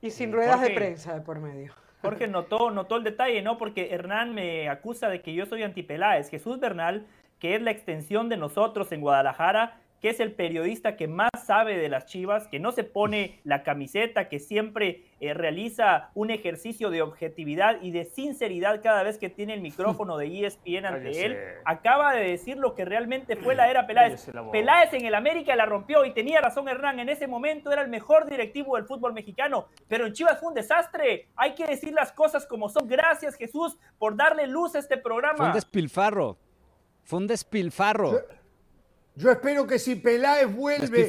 Y sin ruedas de prensa de por medio. Jorge notó, notó el detalle, ¿no? Porque Hernán me acusa de que yo soy antipeláez. Jesús Bernal, que es la extensión de nosotros en Guadalajara, que es el periodista que más sabe de las Chivas, que no se pone la camiseta, que siempre eh, realiza un ejercicio de objetividad y de sinceridad cada vez que tiene el micrófono de ESPN ante él, acaba de decir lo que realmente fue la era Peláez. Peláez en el América la rompió y tenía razón Hernán, en ese momento era el mejor directivo del fútbol mexicano, pero en Chivas fue un desastre. Hay que decir las cosas como son. Gracias Jesús por darle luz a este programa. Fue un despilfarro. Fue un despilfarro. Yo espero que si Peláez vuelve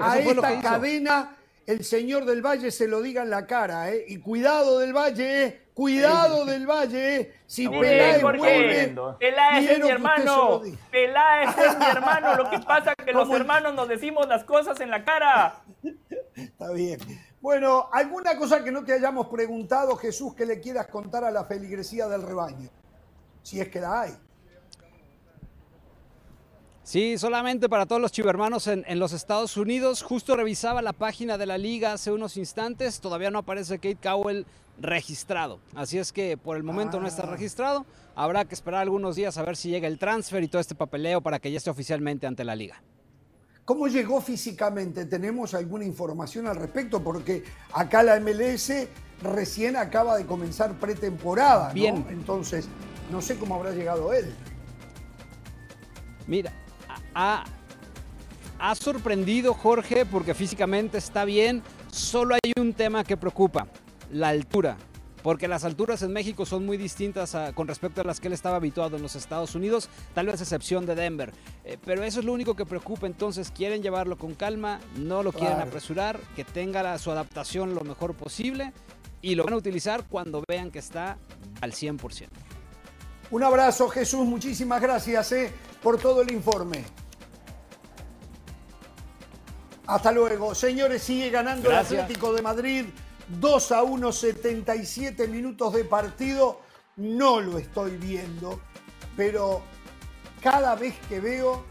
a, e- esta cadena, el señor del Valle se lo diga en la cara. ¿eh? Y cuidado del Valle, ¿eh? cuidado del Valle. ¿eh? Si Peláez vuelve, Peláez es mi hermano. Peláez es mi hermano. Lo que pasa es que los hermanos nos decimos las cosas en la cara. Está bien. Bueno, ¿alguna cosa que no te hayamos preguntado, Jesús, que le quieras contar a la feligresía del rebaño? Si es que la hay. Sí, solamente para todos los chivermanos en, en, los Estados Unidos. Justo revisaba la página de la liga hace unos instantes. Todavía no aparece Kate Cowell registrado. Así es que por el momento no está ah. registrado. Habrá que esperar algunos días a ver si llega el transfer y todo este papeleo para que ya esté oficialmente ante la liga. ¿Cómo llegó físicamente? ¿Tenemos alguna información al respecto? Porque acá la MLS recién acaba de comenzar pretemporada. Bien. Entonces, no sé cómo habrá llegado él. Mira, ha, sorprendido Jorge porque físicamente está bien. Solo hay un tema que preocupa, la altura porque las alturas en México son muy distintas con respecto a las que él estaba habituado en los Estados Unidos, tal vez excepción de Denver. Eh, pero eso es lo único que preocupa, entonces quieren llevarlo con calma, no lo quieren apresurar, que tenga su adaptación lo mejor posible y lo van a utilizar cuando vean que está al 100%. Un abrazo Jesús, muchísimas gracias eh, por todo el informe. Hasta luego. Señores, sigue ganando el Atlético de Madrid. 2 a 1, 77 minutos de partido. No lo estoy viendo, pero cada vez que veo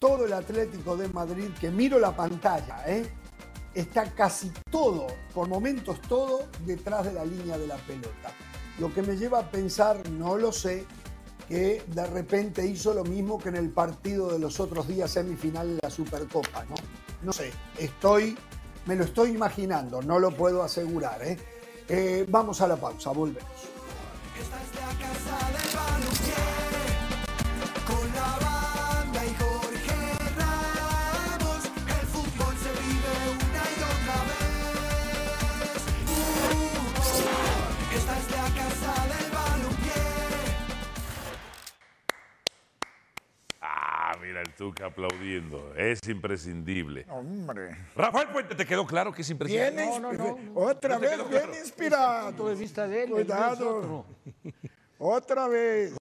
todo el Atlético de Madrid, que miro la pantalla, ¿eh? está casi todo, por momentos todo, detrás de la línea de la pelota. Lo que me lleva a pensar, no lo sé, que de repente hizo lo mismo que en el partido de los otros días semifinal de la Supercopa, ¿no? No sé, estoy, me lo estoy imaginando, no lo puedo asegurar, ¿eh? eh vamos a la pausa, volvemos. El Tuca aplaudiendo. Es imprescindible. Hombre. Rafael Puente, ¿te quedó claro que es imprescindible? no, no, no, Otra vez bien inspirado. Punto de vista de él. Cuidado. Otra vez.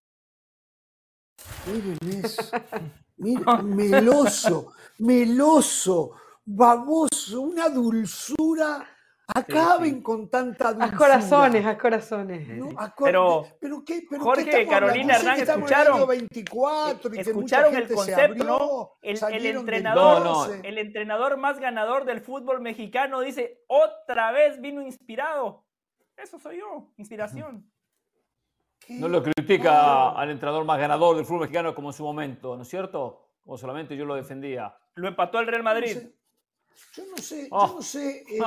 Miren eso. Miren, meloso, meloso, baboso, una dulzura Acaben con tanta dulzura. A corazones, a corazones. pero, pero, ¿qué, pero Jorge, Carolina Hernán, escucharon, 24 y escucharon el concepto, ¿no? El, el entrenador, el entrenador más ganador del fútbol mexicano dice, otra vez vino inspirado. Eso soy yo, inspiración. No lo critica al entrenador más ganador del fútbol mexicano como en su momento, ¿no es cierto? O solamente yo lo defendía. Lo empató el Real Madrid. Yo no sé, yo no sé. Eh,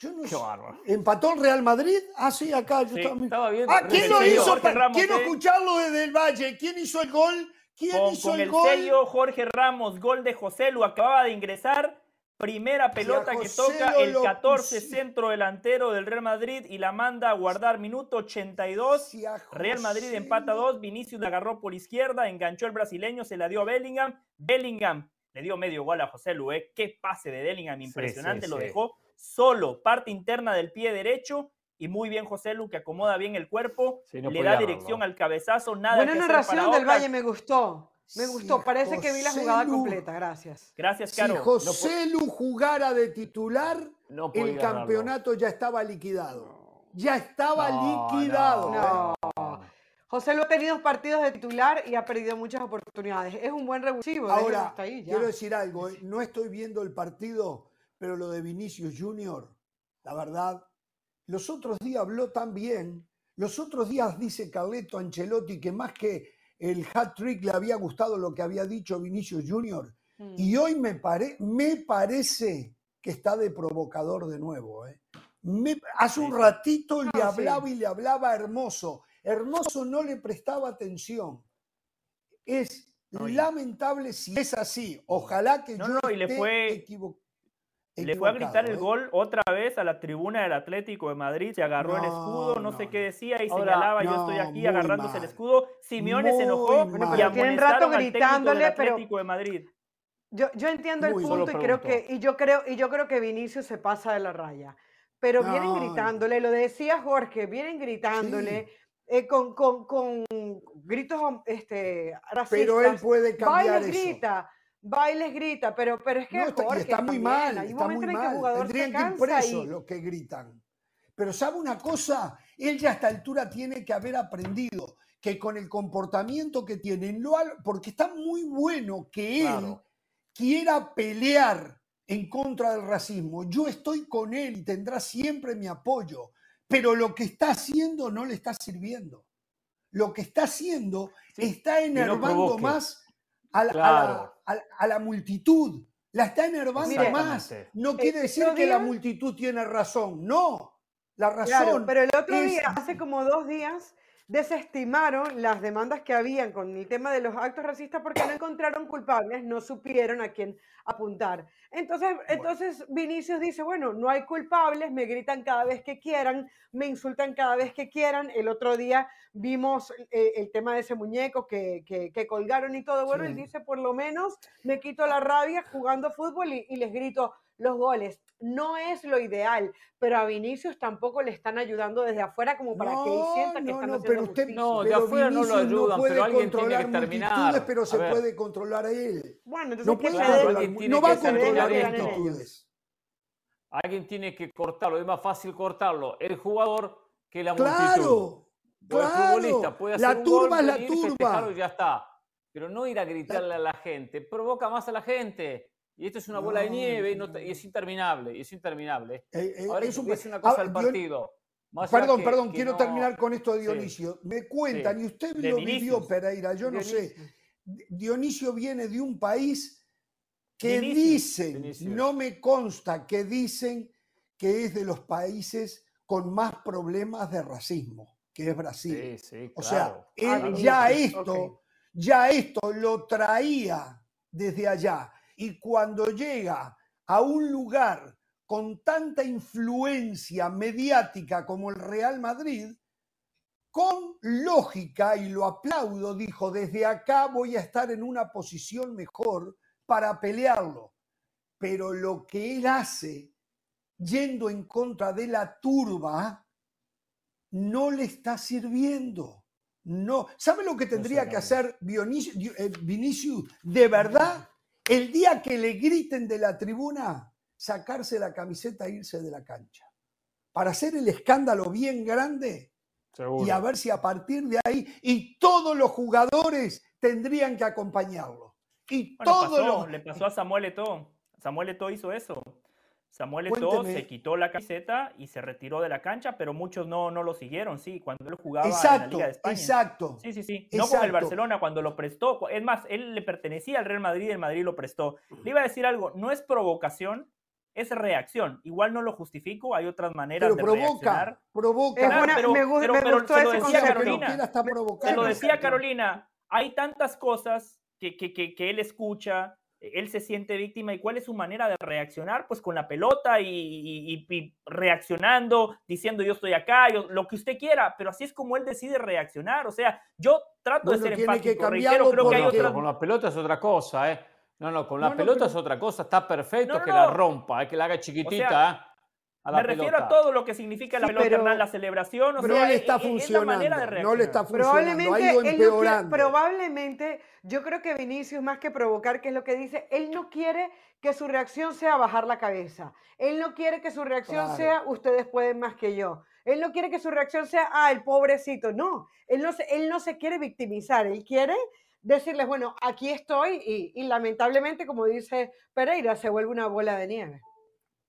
Yo no Qué bárbaro. ¿Empató el Real Madrid? Ah, sí, acá. Yo estaba, viendo. Ah, ¿quién lo hizo? Quiero ¿eh? escucharlo desde el Valle. ¿Quién hizo el gol? ¿Quién con, hizo con el, gol? sello Jorge Ramos, gol de José Lu, acababa de ingresar. Primera pelota que toca el 14 centro delantero del Real Madrid y la manda a guardar minuto 82. Real Madrid empata 2, Vinicius la agarró por izquierda, enganchó el brasileño, se la dio a Bellingham. Bellingham le dio medio gol a José Lu, ¿eh? qué pase de Bellingham, impresionante, lo dejó solo, parte interna del pie derecho. Y muy bien José Lu, que acomoda bien el cuerpo, le da dirección al cabezazo, nada Buena narración del Valle, me gustó. Me gustó, parece que vi la jugada completa, gracias. Gracias, Caro. Si José Lu jugara de titular, el campeonato ya estaba liquidado. Ya estaba liquidado. José Lu ha tenido partidos de titular y ha perdido muchas oportunidades. Es un buen revulsivo. Ahora, quiero decir algo. ¿eh? No estoy viendo el partido pero lo de Vinicius Junior, la verdad, los otros días habló tan bien. Los otros días dice Carleto Ancelotti que más que el hat trick le había gustado lo que había dicho Vinicius Junior. Mm. Y hoy me, me parece que está de provocador de nuevo. ¿eh? hace un ratito le hablaba y le hablaba hermoso. Hermoso no le prestaba atención. Es lamentable si es así. Ojalá que yo no, y le fue, le fue a gritar el ¿eh? gol otra vez a la tribuna del Atlético de Madrid, se agarró el escudo, no, sé qué decía y señalaba yo estoy aquí agarrándose el escudo. Simeone se enojó y tienen rato gritándole, al Atlético de Madrid. Yo, yo entiendo el punto y creo que y yo creo y yo creo que Vinicius se pasa de la raya. Pero vienen gritándole, lo decía Jorge, vienen gritándole eh, con, con, con, gritos este, racistas. Pero él puede cambiar eso. grita bailes grita, pero, pero es que está, muy mal, está muy mal. Tendrían que ir presos los que gritan. Pero sabe una cosa, él ya a esta altura tiene que haber aprendido que con el comportamiento que tiene, porque está muy bueno que él quiera pelear en contra del racismo. Yo estoy con él y tendrá siempre mi apoyo, pero lo que está haciendo no le está sirviendo. Lo que está haciendo está enervando más a la, multitud. La está enervando más. No quiere decir que la multitud tiene razón. No. La razón. pero el otro día, hace como dos días, desestimaron las demandas que habían con el tema de los actos racistas porque no encontraron culpables, no supieron a quién apuntar. Entonces, entonces Vinicius dice, bueno, no hay culpables, me gritan cada vez que quieran, me insultan cada vez que quieran. El otro día vimos eh, el tema de ese muñeco que, que, colgaron y todo. Bueno, él dice, por lo menos me quito la rabia jugando fútbol y, y les grito, los goles. No es lo ideal, pero a Vinicius tampoco le están ayudando desde afuera como para que él sienta que están haciendo pero usted, No, de afuera no lo ayudan, pero alguien tiene que terminar. Pero se puede controlar a él. Bueno, entonces no, no va a controlar actitudes. Alguien tiene que cortarlo, es más fácil cortarlo el jugador que la multitud. Claro, claro. El futbolista puede hacer la turba es la turba. Y ya está. Pero no ir a gritarle a la gente, provoca más a la gente. Y esto es una bola de nieve y, es interminable, y es interminable. Eh, eh, Ahora es, una cosa al partido. perdón, perdón, quiero terminar con esto de Dionisio. Me cuentan, y usted lo vivió, Pereira, yo no sé. Dionisio viene de un país que dicen, no me consta, que dicen que es de los países con más problemas de racismo, que es Brasil. O sea, él ya esto, ya esto lo traía desde allá. Y cuando llega a un lugar con tanta influencia mediática como el Real Madrid, con lógica, y lo aplaudo, dijo, desde acá voy a estar en una posición mejor para pelearlo. Pero lo que él hace yendo en contra de la turba no le está sirviendo. No. ¿Sabe lo que tendría que hacer eh, Vinicius de verdad? El día que le griten de la tribuna, sacarse la camiseta e irse de la cancha. Para hacer el escándalo bien grande y a ver si a partir de ahí, y todos los jugadores tendrían que acompañarlo. Y todo Le pasó a Samuel Eto'o. Samuel Eto'o hizo eso. Samuel Eto'o se quitó la camiseta y se retiró de la cancha, pero muchos no, no lo siguieron, sí, cuando él jugaba en la Liga de España. Exacto. Sí, sí, sí. No con el Barcelona cuando lo prestó. Es más, él le pertenecía al Real Madrid y el Madrid lo prestó. Le iba a decir algo, no es provocación, es reacción. Igual no lo justifico, hay otras maneras de provoca, reaccionar. Provoca, pero, me, se lo decía Carolina. Se lo decía Carolina, hay tantas cosas que, que, que, él escucha, él se siente víctima y cuál es su manera de reaccionar, pues con la pelota y, reaccionando, diciendo yo estoy acá, lo que usted quiera, pero así es como él decide reaccionar. O sea, yo trato de ser empático, reitero, creo que hay otras... Con la pelota es otra cosa, ¿eh? No, no, con la pelota es otra cosa, está perfecto que la rompa, que la haga chiquitita. ¿eh? A me refiero a todo lo que significa la pelota, la celebración. O pero sea, no le está funcionando. no le está funcionando. Probablemente, probablemente, yo creo que Vinicius, más que provocar, que es lo que dice, él no quiere que su reacción sea bajar la cabeza. Él no quiere que su reacción sea ustedes pueden más que yo. Él no quiere que su reacción sea, ah, el pobrecito. No, él no, él no se quiere victimizar. Él quiere decirles, bueno, aquí estoy y, lamentablemente, como dice Pereira, se vuelve una bola de nieve.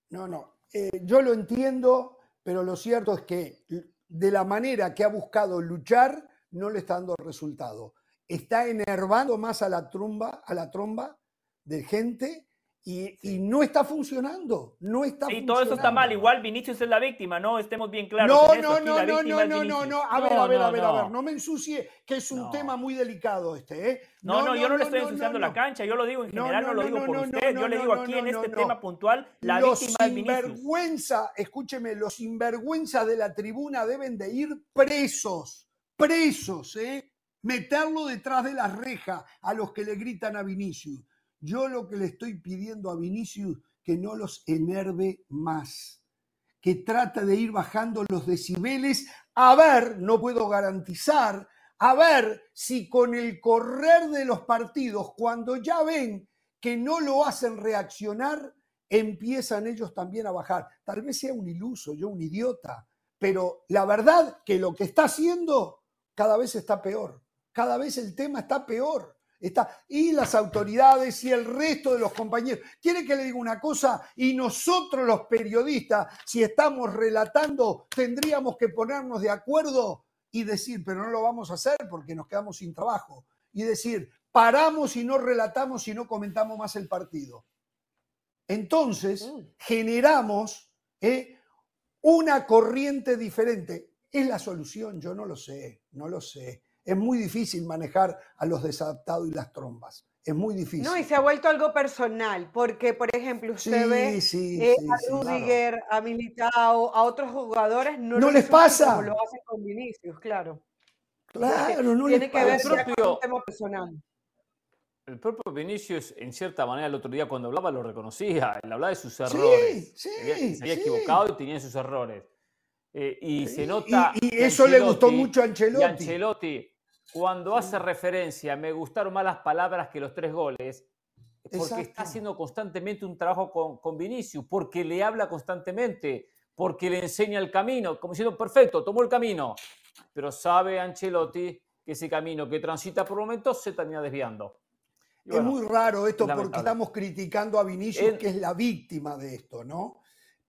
No, no, eh, yo lo entiendo, pero lo cierto es que de la manera que ha buscado luchar, no le está dando resultado. Está enervando más a la tromba, a la tromba de gente y, no está funcionando, no está sí, todo eso está mal. Igual Vinicius es la víctima, ¿no? Estemos bien claros. No, no, no, no, no, no, no, no. A ver, a ver, a ver, a ver. No me ensucie, que es un tema muy delicado este, ¿eh? No, no, yo no, le estoy ensuciando la cancha. Yo lo digo en general, no, lo digo por usted. yo le digo aquí en este tema puntual, la víctima es Vinicius. Sinvergüenza, escúcheme, los sinvergüenza de la tribuna deben de ir presos, presos, ¿eh? Meterlo detrás de las rejas a los que le gritan a Vinicius yo lo que le estoy pidiendo a Vinicius, que no los enerve más, que trate de ir bajando los decibeles, a ver, no puedo garantizar, a ver si con el correr de los partidos, cuando ya ven que no lo hacen reaccionar, empiezan ellos también a bajar. Tal vez sea un iluso, yo un idiota, pero la verdad que lo que está haciendo cada vez está peor, cada vez el tema está peor y las autoridades y el resto de los compañeros. ¿Quiere que le diga una cosa? Y nosotros los periodistas, si estamos relatando, tendríamos que ponernos de acuerdo y decir, pero no lo vamos a hacer porque nos quedamos sin trabajo. Y decir, paramos y no relatamos y no comentamos más el partido. Entonces, mm. generamos eh, una corriente diferente. ¿Es la solución? Yo no lo sé, no lo sé es muy difícil manejar a los desadaptados y las trombas. Es muy difícil. No, y se ha vuelto algo personal, porque, por ejemplo, usted ve eh, a Rudiger, a Militao, a otros jugadores, no, no les pasa. Como lo hacen con Vinicius, claro. Claro, no Tiene que ver con un tema personal. El propio Vinicius, en cierta manera, el otro día cuando hablaba lo reconocía. Él hablaba de sus errores. Sí, sí, se había equivocado y tenía sus errores. Eh, y se nota. Y, eso le gustó mucho a Ancelotti. Ancelotti cuando hace referencia, me gustaron más las palabras que los tres goles, porque está haciendo constantemente un trabajo con, con, Vinicius, porque le habla constantemente, porque le enseña el camino, como diciendo, perfecto, tomó el camino, pero sabe Ancelotti que ese camino que transita por momentos se termina desviando. es muy raro esto porque estamos criticando a Vinicius, que es la víctima de esto, ¿no?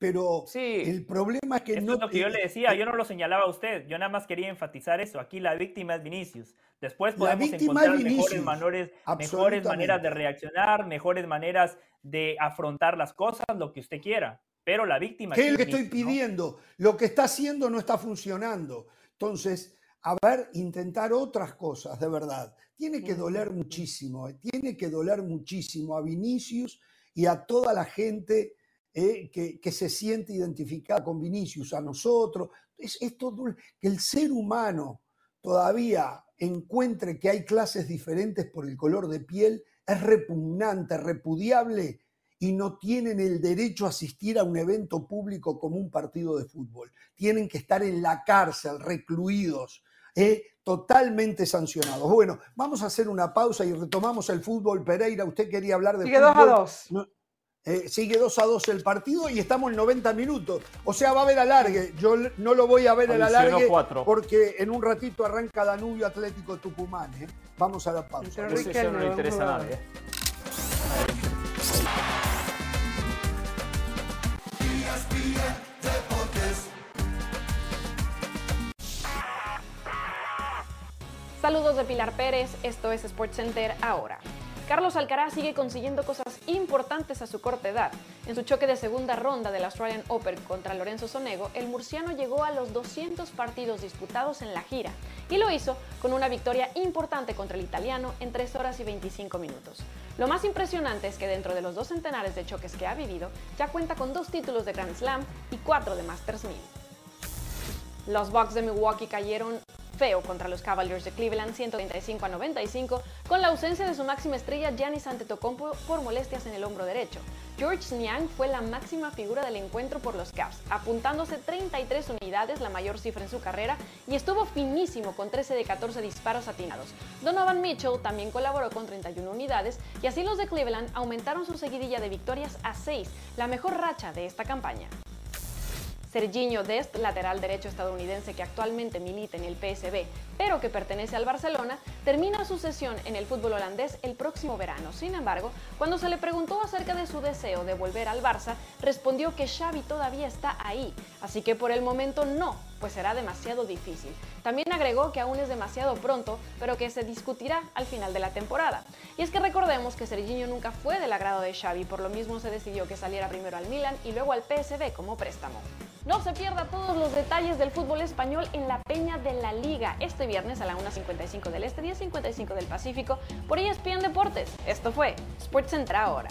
Pero el problema es que no... Es lo que yo le decía, yo no lo señalaba a usted, yo nada más quería enfatizar eso. Aquí la víctima es Vinicius. Después podemos encontrar mejores, mejores maneras de reaccionar, mejores maneras de afrontar las cosas, lo que usted quiera. Pero la víctima... ¿Qué es lo que estoy pidiendo? Lo que está haciendo no está funcionando. Entonces, a ver, intentar otras cosas, de verdad. Tiene que doler muchísimo, eh, tiene que doler muchísimo a Vinicius y a toda la gente eh, que, se siente identificada con Vinicius, a nosotros. Es, que el ser humano todavía encuentre que hay clases diferentes por el color de piel, es repugnante, repudiable y no tienen el derecho a asistir a un evento público como un partido de fútbol. Tienen que estar en la cárcel, recluidos, eh, totalmente sancionados. Bueno, vamos a hacer una pausa y retomamos el fútbol. Pereira, usted quería hablar de Sigue 2 a 2. Eh, sigue 2 a 2 el partido y estamos en 90 minutos. O sea, va a haber alargue. Yo no lo voy a ver el alargue porque en un ratito arranca Danubio Atlético Tucumán. ¿eh? Vamos a la pausa. Eso no le interesa a nadie. Saludos de Pilar Pérez, esto es SportsCenter ahora. Carlos Alcaraz sigue consiguiendo cosas importantes a su corta edad. En su choque de segunda ronda del Australian Open contra Lorenzo Sonego, el murciano llegó a los 200 partidos disputados en la gira y lo hizo con una victoria importante contra el italiano en 3 horas y 25 minutos. Lo más impresionante es que dentro de los dos centenares de choques que ha vivido, ya cuenta con dos títulos de Grand Slam y cuatro de Masters 1000. Los Bucks de Milwaukee cayeron feo contra los Cavaliers de Cleveland 135 a 95 con la ausencia de su máxima estrella Giannis Antetokounmpo por molestias en el hombro derecho. George Niang fue la máxima figura del encuentro por los Cavs, apuntándose 33 unidades, la mayor cifra en su carrera, y estuvo finísimo con 13 de 14 disparos atinados. Donovan Mitchell también colaboró con 31 unidades y así los de Cleveland aumentaron su seguidilla de victorias a 6, la mejor racha de esta campaña. Serginho Dest, lateral derecho estadounidense que actualmente milita en el PSB, pero que pertenece al Barcelona, termina su sesión en el fútbol holandés el próximo verano. Sin embargo, cuando se le preguntó acerca de su deseo de volver al Barça, respondió que Xavi todavía está ahí, así que por el momento no, pues será demasiado difícil. También agregó que aún es demasiado pronto, pero que se discutirá al final de la temporada. Y es que recordemos que Serginho nunca fue del agrado de Xavi, por lo mismo se decidió que saliera primero al Milan y luego al PSV como préstamo. No se pierda todos los detalles del fútbol español en la Peña de la Liga este viernes a la 1.55 del Este, 10.55 del Pacífico por ESPN Deportes. Esto fue SportsCenter ahora.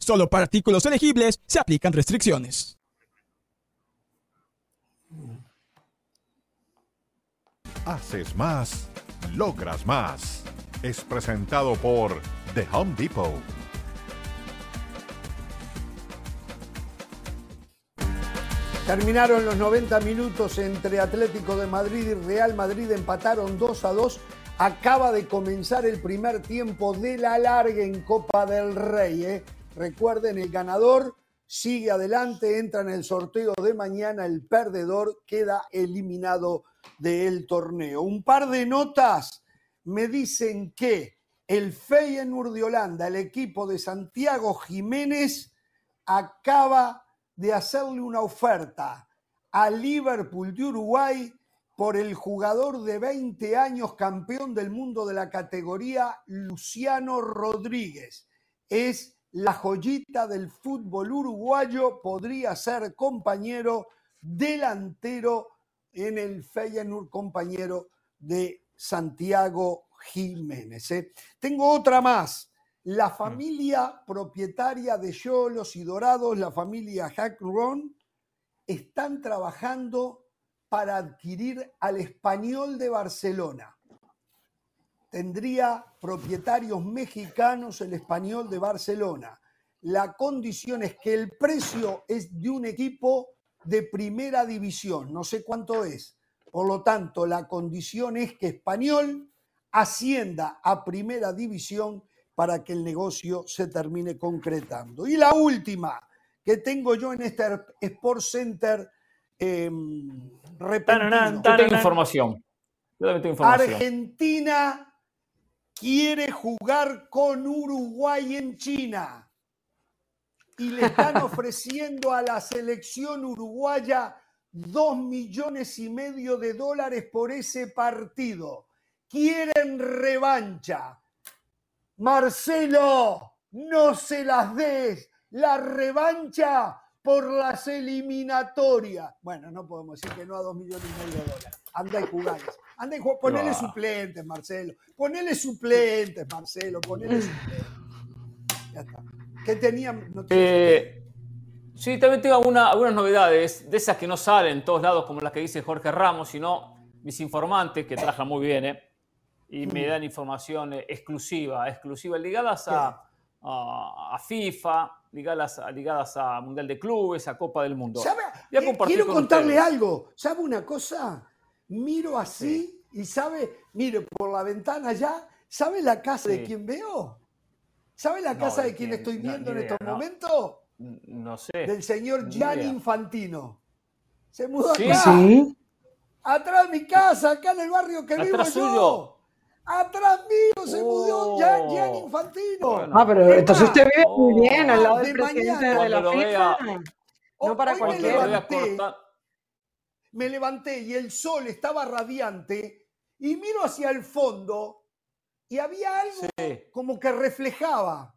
Solo para artículos elegibles se aplican restricciones. Haces más, logras más. Es presentado por The Home Depot. Terminaron los 90 minutos entre Atlético de Madrid y Real Madrid, empataron 2 a 2. Acaba de comenzar el primer tiempo de la larga en Copa del Rey. ¿eh? Recuerden, el ganador sigue adelante, entra en el sorteo de mañana, el perdedor queda eliminado del torneo. Un par de notas me dicen que el Feyenoord de Holanda, el equipo de Santiago Jiménez, acaba de hacerle una oferta a Liverpool de Uruguay por el jugador de 20 años campeón del mundo de la categoría, Luciano Rodríguez. Es la joyita del fútbol uruguayo, podría ser compañero delantero en el Feyenoord, compañero de Santiago Jiménez. ¿eh? Tengo otra más. La Mm. familia propietaria de Yolos y Dorados, la familia Hackron, están trabajando para adquirir al español de Barcelona. Tendría propietarios mexicanos el español de Barcelona. La condición es que el precio es de un equipo de primera división, no sé cuánto es. Por lo tanto, la condición es que español ascienda a primera división para que el negocio se termine concretando. Y la última que tengo yo en este Sport Center eh, repentino. Yo tengo información. Yo también tengo información. Argentina quiere jugar con Uruguay en China y le están ofreciendo a la selección uruguaya dos millones y medio de dólares por ese partido. Quieren revancha. Marcelo, no se las des. La revancha por las eliminatorias. Bueno, no podemos decir que no a dos millones y medio de dólares. Anda y jugales. Jugales. Ponele No. suplentes, Marcelo. Ponele suplentes, Marcelo. Ponele suplentes. Ya está. ¿Qué tenían? No Eh, sí, también tengo alguna- algunas novedades, de esas que no salen en todos lados, como las que dice Jorge Ramos, sino mis informantes, que trabajan muy bien, ¿eh? y me dan información eh, exclusiva, exclusiva, ligadas a, a- a FIFA, ligadas, a- ligadas a Mundial de Clubes, a Copa del Mundo. ¿Sabe? Eh, Quiero con contarle ustedes. algo. ¿Sabe una cosa? Miro así y sabe, mire, por la ventana ya, ¿sabe la casa de Sí. quién veo? ¿Sabe la No, casa ¿de de quién quién? estoy No, viendo en estos no. momentos? No sé. Del señor Ni Gianni. Infantino. Se mudó ¿Sí? acá. Sí. Atrás de mi casa, acá en el barrio que vivo ¿Atrás yo. suyo? Atrás mío se mudó Oh. Gian- Gianni Infantino. Bueno. Ah, pero Es entonces usted vive muy oh, bien al lado de del presidente mañana. de la FIFA. No para hoy me levanté, cortar- me levanté y el sol estaba radiante y miro hacia el fondo y había algo Sí. como que reflejaba.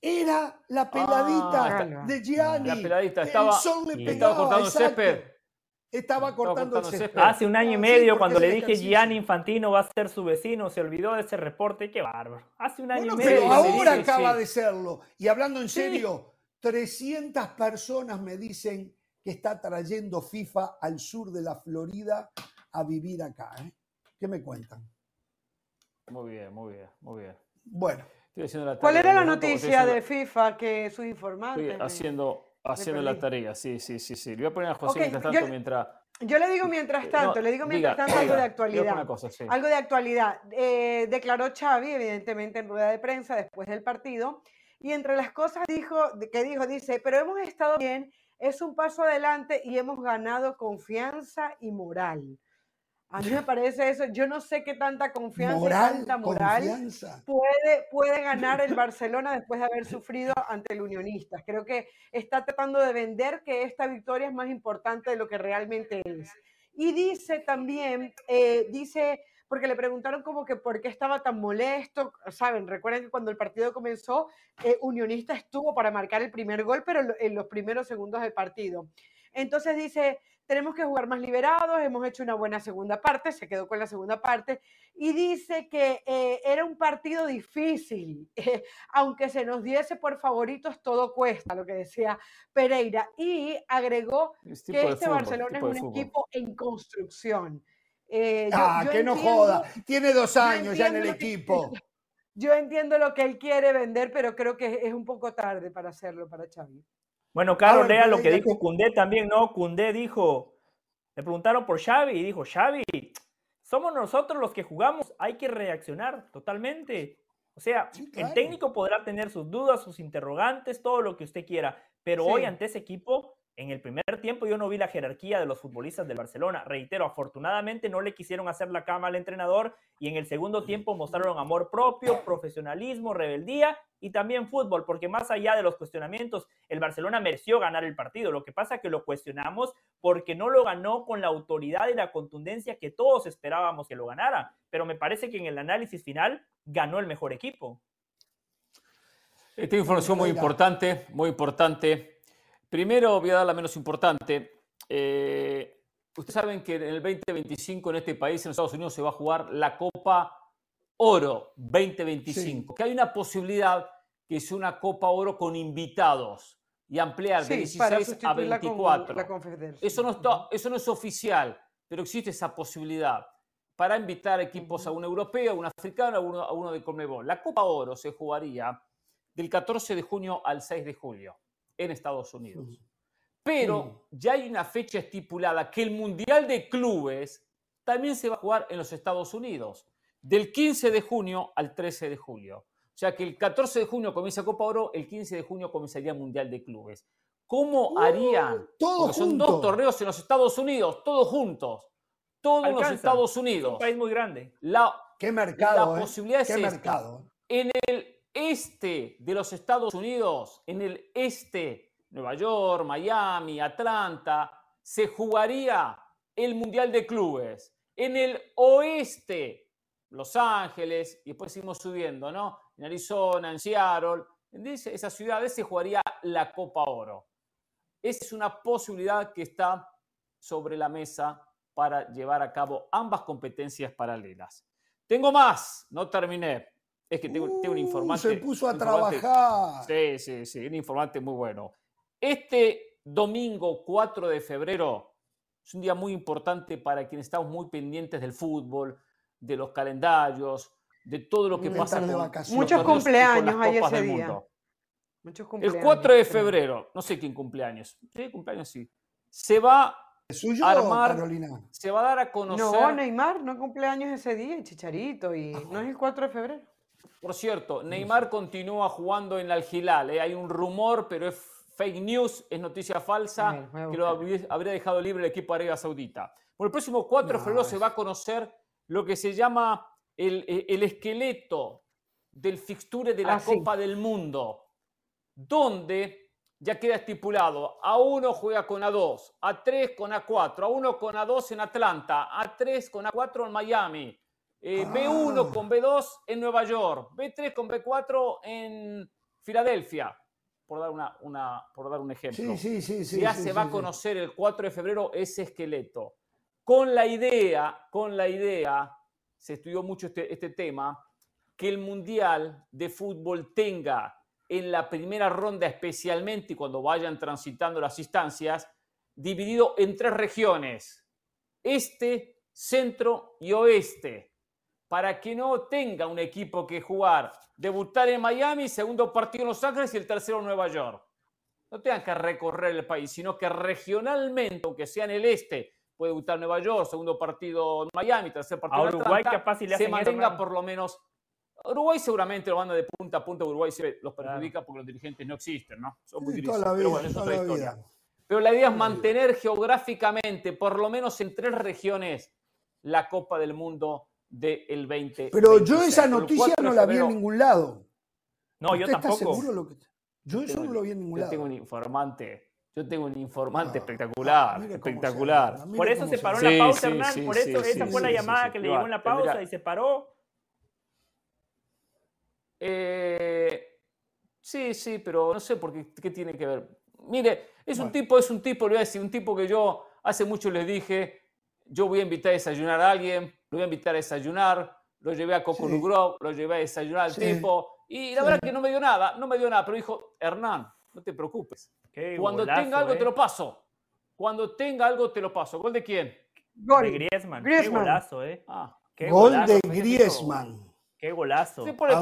Era la peladita Ah, está- de Gianni. La peladita El estaba, sol le estaba pegaba, cortando el exacto. césped. Estaba cortando el cortando césped. césped. Hace un año y sí, medio, cuando le dije. Gianni Infantino va a ser su vecino, se olvidó de ese reporte. Qué bárbaro. Hace un año Bueno, y medio. pero ahora dije, acaba sí. de serlo. Y hablando en Sí. serio, 300 personas me dicen que está trayendo FIFA al sur de la Florida a vivir acá. ¿eh? ¿Qué me cuentan? Muy bien, muy bien, muy bien. Bueno, Estoy haciendo la ¿Cuál era la tanto, noticia de FIFA que sus informantes? Estoy me- haciendo, haciendo la tarea, sí, sí, sí, sí. Le voy a poner a José mientras yo- tanto, mientras... Yo le digo mientras tanto, No, le digo mientras diga, tanto algo de actualidad. una cosa, sí. Algo de actualidad. Eh, declaró Xavi, evidentemente, en rueda de prensa después del partido, y entre las cosas dijo, que dijo, dice, pero hemos estado bien, es un paso adelante y hemos ganado confianza y moral. A mí me parece eso, yo no sé qué tanta confianza y tanta moral confianza. puede, puede ganar el Barcelona después de haber sufrido ante el Unionistas. Creo que está tratando de vender que esta victoria es más importante de lo que realmente es. Y dice también, eh, dice, porque le preguntaron como que por qué estaba tan molesto, ¿saben? Recuerden que cuando el partido comenzó, eh, Unionista estuvo para marcar el primer gol, pero en los primeros segundos del partido. Entonces dice, tenemos que jugar más liberados, hemos hecho una buena segunda parte, se quedó con la segunda parte, y dice que eh, era un partido difícil, eh, aunque se nos diese por favoritos, todo cuesta, lo que decía Pereira, y agregó Es que este fútbol, Barcelona es un fútbol. equipo en construcción. Eh, yo- Ah, yo que no joda. Tiene dos años ya en el que- equipo. Yo entiendo lo que él quiere vender, pero creo que es un poco tarde para hacerlo para Xavi. Bueno, Carlos, Ahora, lea lo que dijo ¿qué- Cundé también, ¿no? Cundé dijo, le preguntaron por Xavi y dijo, Xavi, somos nosotros los que jugamos, hay que reaccionar totalmente. O sea, Sí, claro. el técnico podrá tener sus dudas, sus interrogantes, todo lo que usted quiera, pero hoy ante ese equipo En el primer tiempo yo no vi la jerarquía de los futbolistas del Barcelona. Reitero, afortunadamente no le quisieron hacer la cama al entrenador y en el segundo tiempo mostraron amor propio, profesionalismo, rebeldía y también fútbol, porque más allá de los cuestionamientos, el Barcelona mereció ganar el partido. Lo que pasa es que lo cuestionamos porque no lo ganó con la autoridad y la contundencia que todos esperábamos que lo ganara. Pero me parece que en el análisis final ganó el mejor equipo. Esta información muy importante, muy importante. Primero voy a dar la menos importante. Eh, ustedes saben que en el 2025 en este país, en Estados Unidos, se va a jugar la Copa Oro 2025. Que hay una posibilidad que sea una Copa Oro con invitados y ampliar de 16 a 24. eso, no eso no es oficial, pero existe esa posibilidad para invitar equipos a un europeo, a un africano, a uno, a uno de Conmebol. La Copa Oro se jugaría del 14 de junio al 6 de julio en Estados Unidos. Pero ya hay una fecha estipulada que el Mundial de Clubes también se va a jugar en los Estados Unidos, del 15 de junio al 13 de julio. O sea que el 14 de junio comienza Copa Oro, el 15 de junio comenzaría Mundial de Clubes. ¿Cómo uh, harían? Todos son dos torneos en los Estados Unidos, todos juntos. Todos en los Estados Unidos. un país muy grande. La, Qué mercado. La ¿eh? posibilidad es Qué mercado. En el este de los Estados Unidos, en el este, Nueva York, Miami, Atlanta, se jugaría el Mundial de Clubes. En el oeste, Los Ángeles, y después seguimos subiendo, ¿no? En Arizona, en Seattle, en esas ciudades se jugaría la Copa Oro. Esa es una posibilidad que está sobre la mesa para llevar a cabo ambas competencias paralelas. Tengo más, no terminé. Es que tengo, un uh, informante. Se puso a trabajar. Sí, sí, sí, un informante muy bueno. Este domingo 4 de febrero es un día muy importante para quienes estamos muy pendientes del fútbol, de los calendarios, de todo lo que pasa con Muchos cumpleaños hay ese día. Muchos cumpleaños. El 4 de febrero, no sé quién cumpleaños. Sí, cumpleaños sí. Se va ¿Es suyo armar, Carolina? Se va a dar a conocer. No, Neymar no cumpleaños ese día, Chicharito, y no es el 4 de febrero. Por cierto, Neymar continúa jugando en el Gilal. ¿eh? Hay un rumor, pero es fake news, es noticia falsa, que lo habría dejado libre el equipo de Arabia Saudita. Por el próximo 4 de febrero se va a conocer lo que se llama el, esqueleto del fixture de la ah, Copa del Mundo, donde ya queda estipulado, A1 juega con A2, A3 con A4, A1 con A2 en Atlanta, A3 con A4 en Miami, eh, B1 ah. con B2 en Nueva York, B3 con B4 en Filadelfia, por dar, una, una, por dar un ejemplo. Sí, sí, sí, ya se va a conocer el 4 de febrero ese esqueleto. Con la idea, con la idea, se estudió mucho este, este tema, que el Mundial de Fútbol tenga en la primera ronda especialmente y cuando vayan transitando las instancias, dividido en tres regiones, este, centro y oeste para que no tenga un equipo que jugar, debutar en Miami, segundo partido en Los Ángeles y el tercero en Nueva York. No tengan que recorrer el país, sino que regionalmente, aunque sea en el este, puede debutar en Nueva York, segundo partido en Miami, tercer partido en Uruguay, capaz si le se mantenga por lo menos. Uruguay seguramente lo manda de punta a punta, Uruguay se los perjudica porque los dirigentes no existen, ¿no? Son muy dirigentes. Pero bueno, es otra historia. Pero la idea es mantener geográficamente, por lo menos en tres regiones, la Copa del Mundo del 20. Pero yo esa noticia no la vi en ningún lado. No, yo tampoco. seguro lo que... Yo eso no lo vi en ningún yo lado. Tengo un informante. Yo tengo un informante ah, espectacular, espectacular. por eso se paró en la pausa, Hernán. por eso esa fue la llamada que le llegó en la pausa y se paró. Eh, sí, sí, pero no sé por qué, qué tiene que ver. Mire, es un tipo, es un tipo, le voy a decir, un tipo que yo hace mucho les dije, yo voy a invitar a desayunar a alguien, lo voy a invitar a desayunar, lo llevé a Coco lo llevé a desayunar al tipo, y la verdad que no me dio nada, no me dio nada, pero dijo, Hernán, no te preocupes. Cuando tenga algo te lo eh. paso. Cuando tenga algo te lo paso. ¿Gol de quién? Gol. De Griezmann. Qué golazo, ¿eh? Ah. Gol de Griezmann. Qué golazo. Sí, por el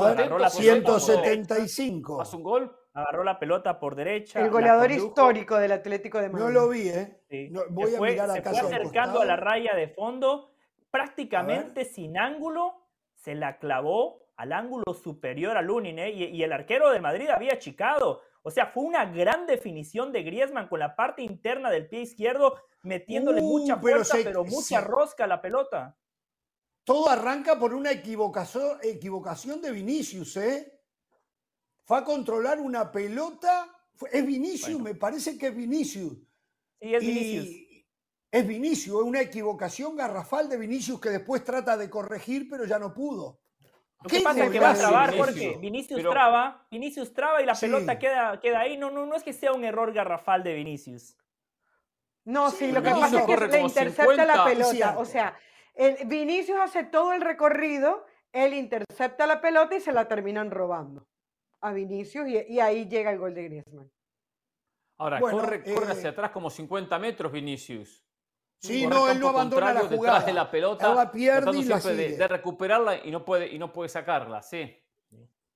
a 175. ¿Pasó un gol? agarró la pelota por derecha. El goleador histórico del Atlético de Madrid. No lo vi, ¿eh? voy a mirar acá. Se fue acercando a la raya de fondo, prácticamente sin ángulo, se la clavó al ángulo superior al Lunin, ¿eh? y, el arquero de Madrid había achicado. O sea, fue una gran definición de Griezmann con la parte interna del pie izquierdo, metiéndole Uh, mucha pero fuerza, se- pero mucha se- rosca a la pelota. Todo arranca por una equivocación, equivocación de Vinicius, ¿eh? Fue a controlar una pelota. Es Vinicius, me parece que es Vinicius. Sí, es Y Vinicius. Es Vinicius, es una equivocación garrafal de Vinicius que después trata de corregir, pero ya no pudo. Lo que ¿Qué pasa es que va a trabar, Vinicius? Jorge. Vinicius Pero- traba, Vinicius traba y la Sí. pelota queda, queda ahí. No, no, no es que sea un error garrafal de Vinicius. No, Sí, sí, lo que Vinicius pasa es que le intercepta 50, la pelota. O sea, el Vinicius hace todo el recorrido, él intercepta la pelota y se la terminan robando a Vinicius y, y ahí llega el gol de Griezmann. Ahora, Bueno, corre, corre eh, hacia atrás como 50 metros Vinicius. Sí, no, él no abandona la jugada. Detrás de la pelota, Él la pierde y la siempre de, sigue. de recuperarla y no puede, y no puede sacarla, sí.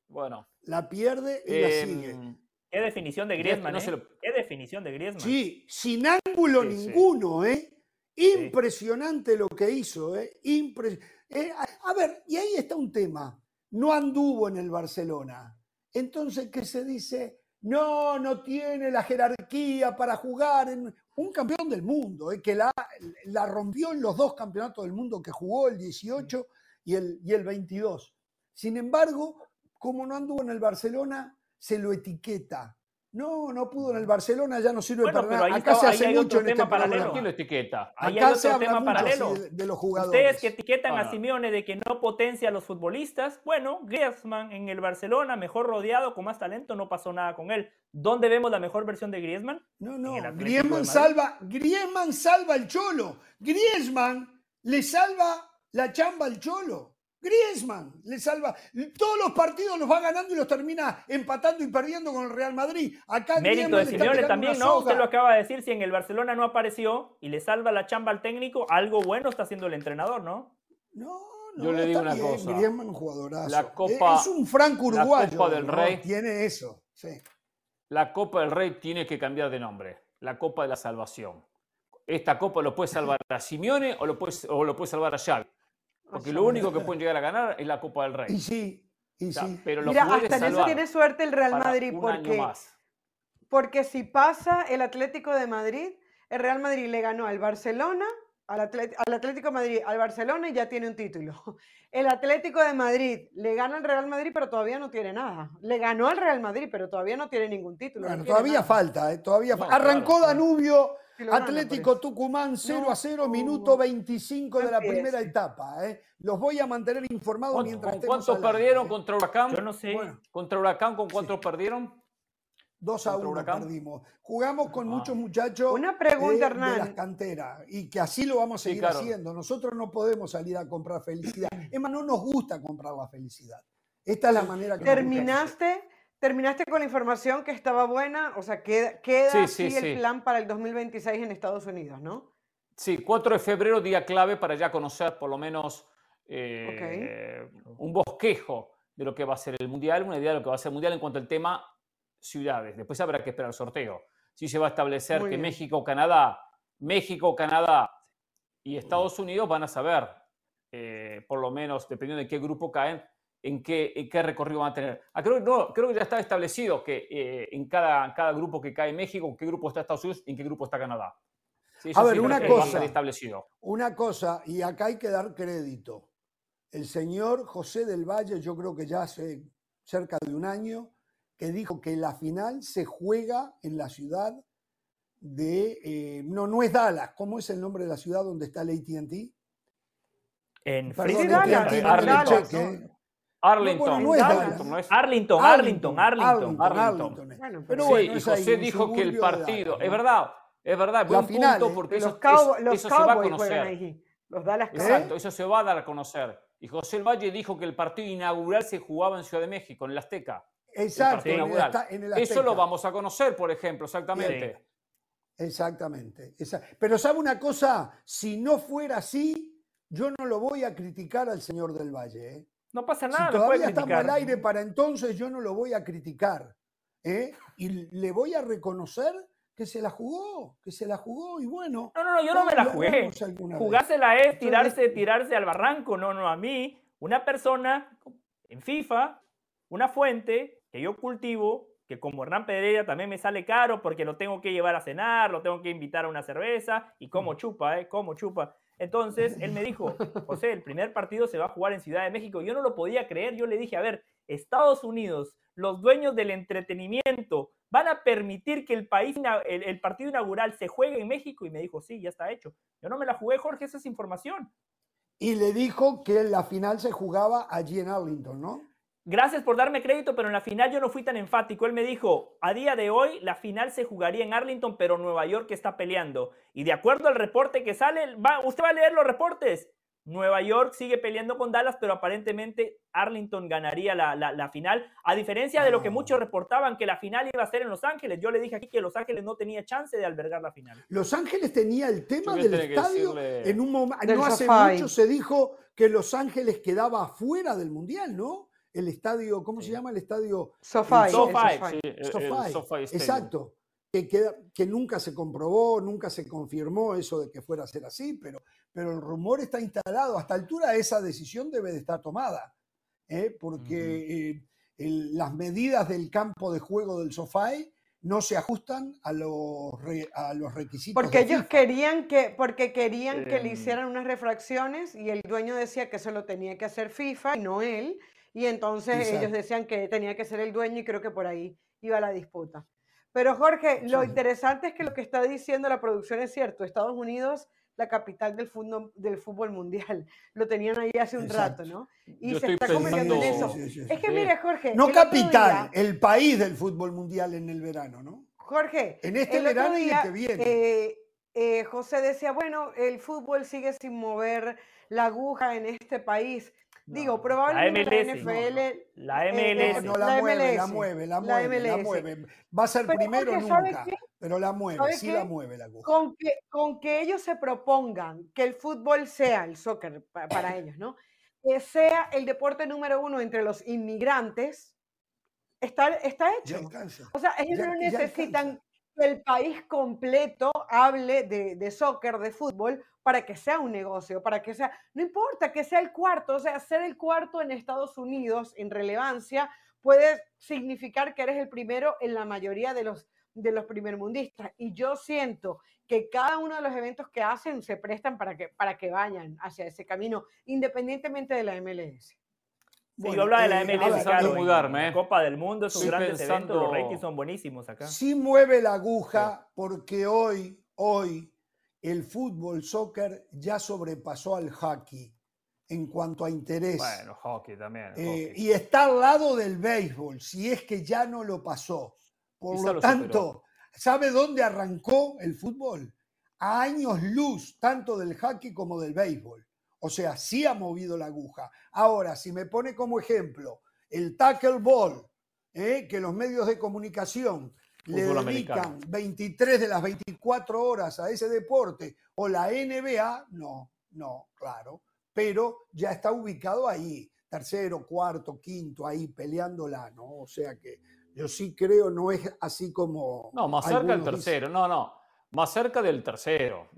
Bueno. La pierde y la em, sigue. Qué definición de Griezmann, no ¿eh? lo- Qué definición de Griezmann. Sí, sin ángulo Sí, sí. ninguno, ¿eh? Impresionante lo que hizo, ¿eh? Impre- eh, a ver, y ahí está un tema. No anduvo en el Barcelona. Entonces, ¿qué se dice? No, no tiene la jerarquía para jugar en un campeón del mundo, ¿eh? que la, la rompió en los dos campeonatos del mundo que jugó, el 18 y el, y el 22. Sin embargo, como no anduvo en el Barcelona, se lo etiqueta. No, no pudo en el Barcelona, ya no sirve Bueno, para pero nada. ahí Acá está- se ahí hace hay mucho otro en este tema paralelo. programa. ¿Quién lo etiqueta? Ahí Acá hay se otro habla tema mucho paralelo. de, de los jugadores. Ustedes que etiquetan Ah. a Simeone de que no potencia a los futbolistas, bueno, Griezmann en el Barcelona, mejor rodeado, con más talento, no pasó nada con él. ¿Dónde vemos la mejor versión de Griezmann? No, no, Griezmann salva, Griezmann salva al Cholo. Griezmann le salva la chamba al Cholo. Griezmann le salva. Todos los partidos los va ganando y los termina empatando y perdiendo con el Real Madrid. Acá Mérito Griezmann de Simeone también, ¿no? Usted lo acaba de decir, si en el Barcelona no apareció y le salva la chamba al técnico, algo bueno está haciendo el entrenador, ¿no? No, no, Yo le digo una bien, cosa. Griezmann un jugadorazo. La Copa- es un franco la uruguayo. Copa del ¿no? Rey. Tiene eso, sí. La Copa del Rey tiene que cambiar de nombre. La Copa de la Salvación. Esta Copa lo puede salvar a Simeone o lo puede, o lo puede salvar a Xavi. Porque lo único que pueden llegar a ganar es la Copa del Y Rey. sí, y O sea, sí. pero lo Mira, hasta en eso tiene suerte el Real Madrid porque, porque si pasa el Atlético de Madrid, el Real Madrid le ganó al Barcelona, al, Atlet- al Atlético de Madrid, al Barcelona y ya tiene un título. El Atlético de Madrid le gana al Real Madrid, pero todavía no tiene nada. Le ganó al Real Madrid, pero todavía no tiene ningún título. no Bueno, tiene todavía nada. falta, ¿eh? todavía No, fa- Arrancó claro. Danubio, Atlético. Tucumán 0 No, a 0, minuto 25 de la primera etapa. ¿eh? Los voy a mantener informados ¿Con, mientras con cuántos perdieron ¿eh? contra Huracán? Yo no sé. Bueno, ¿Contra Huracán con cuántos perdieron? 2 a contra 1 Huracán. perdimos. Jugamos con Ah. muchos muchachos Una pregunta, de Hernán. las canteras y que así lo vamos a Sí, seguir claro. haciendo. Nosotros no podemos salir a comprar felicidad. Es más, no nos gusta comprar la felicidad. Esta es la manera que nos gusta hacer. ¿Terminaste, terminaste con la información que estaba buena? O sea, queda, queda Sí, así sí, el sí. plan para el 2026 en Estados Unidos, ¿no? Sí, 4 de febrero, día clave para ya conocer por lo menos eh, un bosquejo de lo que va a ser el Mundial, una idea de lo que va a ser el Mundial en cuanto al tema ciudades. Después habrá que esperar el sorteo. Si se va a establecer Muy que bien. México, Canadá, México, Canadá y Estados Unidos van a saber, eh, por lo menos, dependiendo de qué grupo caen, en qué, en qué recorrido van a tener. Ah, creo, no, creo que ya está establecido que eh, en cada, cada grupo que cae México, en qué grupo está Estados Unidos y en qué grupo está Canadá. Sí, eso A ver, sí una que va a cosa. establecido. Una cosa, y acá hay que dar crédito. El señor José del Valle, yo creo que ya hace cerca de un año, que dijo que la final se juega en la ciudad de... eh, no, no es Dallas. ¿Cómo es el nombre de la ciudad donde está el AT&T? En Perdón, Dallas, AT&T, no me Arlington. ¿eh? No, bueno, no es Arlington, no es- Arlington, Arlington, Arlington. Arlington. Bueno, Pero Sí, bueno, y José dijo que el partido, es verdad, es verdad, buen final, punto ¿eh? porque los, eso, los eso se va a conocer. Los Dallas. Exacto, eso se va a dar a conocer. Y José el Valle dijo que el partido inaugural se jugaba en Ciudad de México, en el Azteca. Exacto, en el, en Eso lo vamos a conocer, por ejemplo, exactamente. Exactamente. Pero sabe una cosa, si no fuera así, yo no lo voy a criticar al señor del Valle. ¿eh? No pasa Si nada, puede todavía estamos al aire para entonces, yo no lo voy a criticar. ¿eh? Y le voy a reconocer que se la jugó, que se la jugó y bueno. No, no, no, yo no me la jugué. Jugársela es tirarse, Entonces- tirarse al barranco. No, no, a mí, una persona en FIFA, una fuente que yo cultivo, que como Hernán Pereira también me sale caro porque lo tengo que llevar a cenar, lo tengo que invitar a una cerveza y como chupa, ¿eh? Como chupa. Entonces él me dijo, José, el primer partido se va a jugar en Ciudad de México. Yo no lo podía creer, yo le dije, a ver, Estados Unidos, los dueños del entretenimiento, van a permitir que el, país, el, partido inaugural se juegue en México. Y me dijo, sí, ya está hecho. Yo no me la jugué, Jorge, esa es información. Y le dijo que la final se jugaba allí en Arlington, ¿no? Gracias por darme crédito, pero en la final yo no fui tan enfático. Él me dijo, a día de hoy la final se jugaría en Arlington, pero Nueva York está peleando. Y de acuerdo al reporte que sale, va, usted va a leer los reportes. Nueva York sigue peleando con Dallas, pero aparentemente Arlington ganaría la, final, a diferencia de lo que muchos reportaban que la final iba a ser en Los Ángeles. Yo le dije aquí que Los Ángeles no tenía chance de albergar la final. Los Ángeles tenía el tema del estadio. En un momento, no hace mucho se dijo que Los Ángeles quedaba fuera del Mundial, ¿no? El estadio, ¿cómo se llama el estadio? SoFi. SoFi. Exacto. Que, que, nunca se comprobó, nunca se confirmó eso de que fuera a ser así, pero, pero el rumor está instalado. Hasta altura esa decisión debe de estar tomada, ¿eh? porque eh, las medidas del campo de juego del SoFi no se ajustan a los, a los requisitos. Porque ellos querían que, porque querían que le em. hicieran unas refracciones y el dueño decía que eso lo tenía que hacer FIFA y no él. Y entonces ellos decían que tenía que ser el dueño y creo que por ahí iba la disputa. Pero Jorge, lo interesante es que lo que está diciendo la producción es cierto. Estados Unidos, la capital del fútbol, del fútbol mundial. Lo tenían ahí hace un rato, ¿no? Y se está convirtiendo en eso. es que mire, Jorge. No capital, el país del fútbol mundial en el verano, ¿no? Jorge. En este verano y el que viene. Eh, eh, José decía, bueno, el fútbol sigue sin mover la aguja en este país. Digo, probablemente la, NFL. La MLS. no, la, mueve, la mueve, la mueve, la, mueve. Va a ser primero nunca, pero la mueve, sí la mueve la Con que, con que ellos se propongan que el fútbol sea el soccer para, ellos, ¿no? Que sea el deporte número uno entre los inmigrantes, está, está hecho. O sea, ellos no necesitan el país completo hable de, de soccer, de fútbol, para que sea un negocio, para que sea, no importa que sea el cuarto, o sea, ser el cuarto en Estados Unidos en relevancia puede significar que eres el primero en la mayoría de los, de los primermundistas. Y yo siento que cada uno de los eventos que hacen se prestan para que, para que vayan hacia ese camino, independientemente de la MLS. Sí, yo hablaba de la eh, MLS, claro, mudarme, ¿eh? Copa del Mundo es un gran evento, los son buenísimos acá. Sí mueve la aguja porque hoy, hoy, el fútbol, soccer ya sobrepasó al hockey en cuanto a interés. Bueno, hockey también. Eh, y está al lado del béisbol, si es que ya no lo pasó. Por lo tanto, ¿sabe dónde arrancó el fútbol? A años luz, tanto del hockey como del béisbol. O sea, sí ha movido la aguja. Ahora, si me pone como ejemplo el tackle ball, eh, que los medios de comunicación le dedican 23 de las 24 horas a ese deporte o la NBA, no, no, claro, pero ya está ubicado ahí, tercero, cuarto, quinto, ahí peleándola, ¿no? O sea que yo sí creo, no es así como... No, más cerca del tercero, no, no, más cerca del tercero.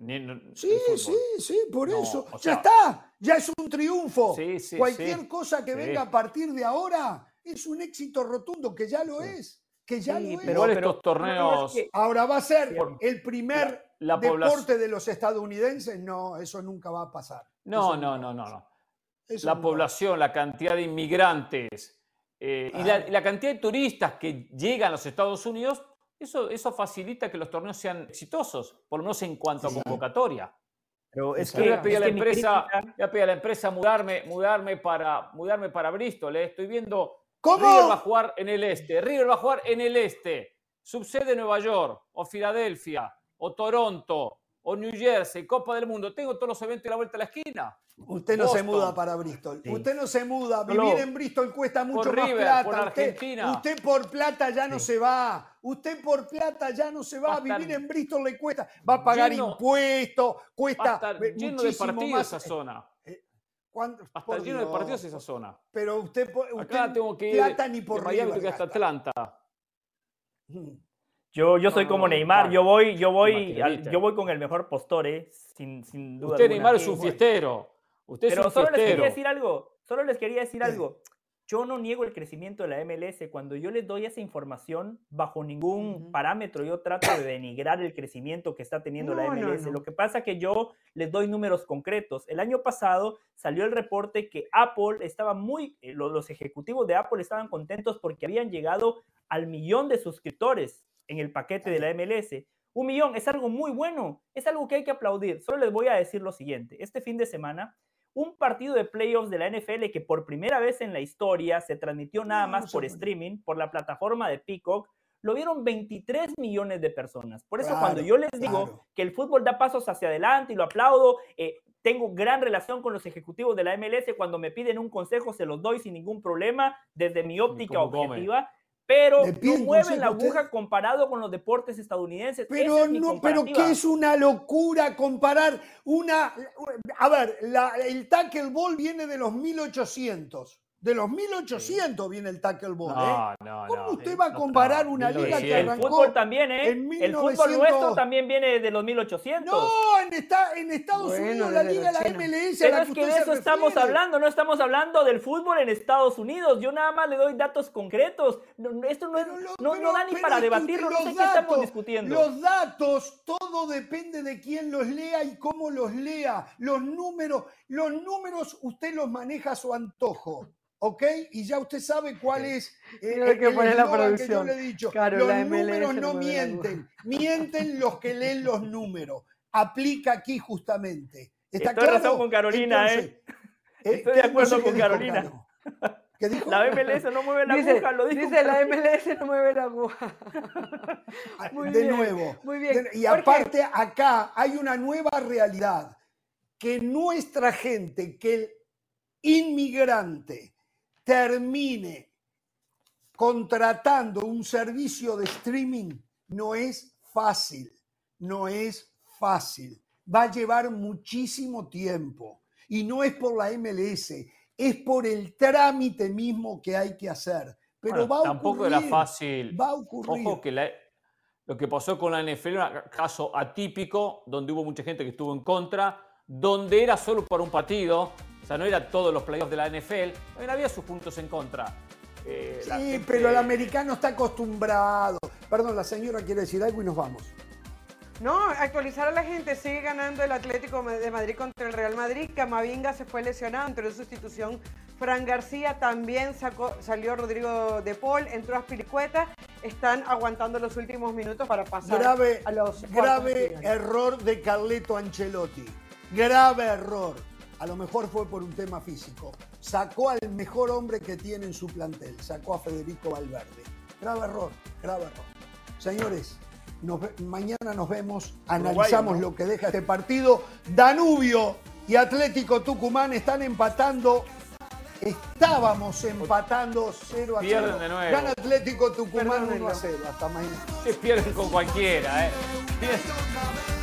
sí, sí, sí, por eso. ya está, ya es un triunfo. Cualquier cosa que venga a partir de ahora es un éxito rotundo, que ya lo es que ya sí, pero, estos torneos. Ahora va a ser el primer deporte de los estadounidenses. No, eso nunca va a pasar. No, no, no, no, no. La población, la cantidad de inmigrantes eh, y, la, cantidad de turistas que llegan a los Estados Unidos, eso, eso facilita que los torneos sean exitosos, por lo menos en cuanto a convocatoria. Pero es que, voy a pedir a la empresa, a la empresa mudarme, mudarme para, mudarme para Bristol. ¿eh? Estoy viendo River va a jugar en el este. River va a jugar en el este. Subsede Nueva York, o Filadelfia, o Toronto, o New Jersey, Copa del Mundo. Tengo todos los eventos a la vuelta de la esquina. Usted no se muda para Bristol. Usted no se muda. Vivir en Bristol cuesta mucho más plata. Por Argentina. Usted, por plata ya no se va. Usted por plata ya no se va. Vivir en Bristol le cuesta. Va a pagar impuestos. Cuesta. Va lleno de partidos esa zona. Hasta lleno de partidos esa zona. Pero usted, Acá tengo que ir plata ni por Miami hasta Atlanta. Yo, yo soy como Neymar, yo voy, yo voy, yo voy con el mejor postor, ¿eh? sin, sin duda. Usted Neymar es un fiestero. Usted Pero es un solo les quería decir algo, solo les quería decir algo. yo no niego el crecimiento de la MLS. Cuando yo les doy esa información, bajo ningún parámetro, yo trato de denigrar el crecimiento que está teniendo la MLS. Lo que pasa es que yo les doy números concretos. El año pasado salió el reporte que Apple estaba muy, eh, los ejecutivos de Apple estaban contentos porque habían llegado al millón de suscriptores en el paquete de la MLS. Un millón es algo muy bueno, es algo que hay que aplaudir. Solo les voy a decir lo siguiente. Este fin de semana un partido de playoffs de la NFL que por primera vez en la historia se transmitió nada más por streaming, por la plataforma de Peacock, lo vieron 23 millones de personas. Por eso cuando yo les digo que el fútbol da pasos hacia adelante y lo aplaudo, eh, tengo gran relación con los ejecutivos de la MLS, cuando me piden un consejo se los doy sin ningún problema desde mi óptica objetiva pero no mueven la aguja comparado con los deportes estadounidenses. Pero no, pero que es una locura comparar una. A ver, la, el tackle ball viene de los 1800. De los 1800 viene el tackle ¿eh? ¿Cómo usted va a comparar una liga que arrancó El fútbol también, ¿eh? El fútbol nuestro también viene de los 1800. No, en, en Estados Unidos la liga, la MLS... Pero es que de eso estamos hablando, no estamos hablando del fútbol en Estados Unidos. Yo nada más le doy datos concretos. esto no, no, da ni para debatirlo, no sé qué estamos discutiendo. Los datos, todo depende de quién los lea y cómo los lea. Los números, los números usted los maneja a su antojo. ¿Ok? Y ya usted sabe cuál es eh, el, que, la producción. que yo le he dicho. los números no mienten, mienten los que leen los números. Aplica aquí justamente. ¿Está Estoy claro? razón con Carolina, ¿eh? eh Estoy de acuerdo con Carolina. ¿Qué dijo? La MLS no mueve la aguja, lo dijo. Dice, la MLS no mueve la aguja. Muy de nuevo. Muy bien. Y aparte, acá hay una nueva realidad. Que nuestra gente, que el inmigrante, termine contratando un servicio de streaming no es fácil, no es fácil. Va a llevar muchísimo tiempo y no es por la MLS, es por el trámite mismo que hay que hacer. Pero va a tampoco era fácil. Va a ocurrir. Ojo que lo que pasó con la NFL era un caso atípico, donde hubo mucha gente que estuvo en contra, donde era solo para un partido, o sea, no era todos los playoffs de la NFL, también había sus puntos en contra. Eh, sí, pero el americano está acostumbrado. Perdón, la señora quiere decir algo y nos vamos. No, actualizar a la gente. Sigue ganando el Atlético de Madrid contra el Real Madrid. Camavinga se fue lesionado, entró en sustitución. Fran García también sacó, salió Rodrigo de Paul, entró a Spiricueta. Están aguantando los últimos minutos para pasar grave, a los Grave error de Carleto Ancelotti. Grave error a lo mejor fue por un tema físico. Sacó al mejor hombre que tiene en su plantel, sacó a Federico Valverde. Grave error, grave error. Señores, mañana nos vemos, analizamos lo que deja este partido. Danubio y Atlético Tucumán están empatando. Estábamos empatando 0 a 0. Pierden de nuevo. Gana Atlético Tucumán 1 a 0. Hasta mañana. pierden con cualquiera, ¿eh?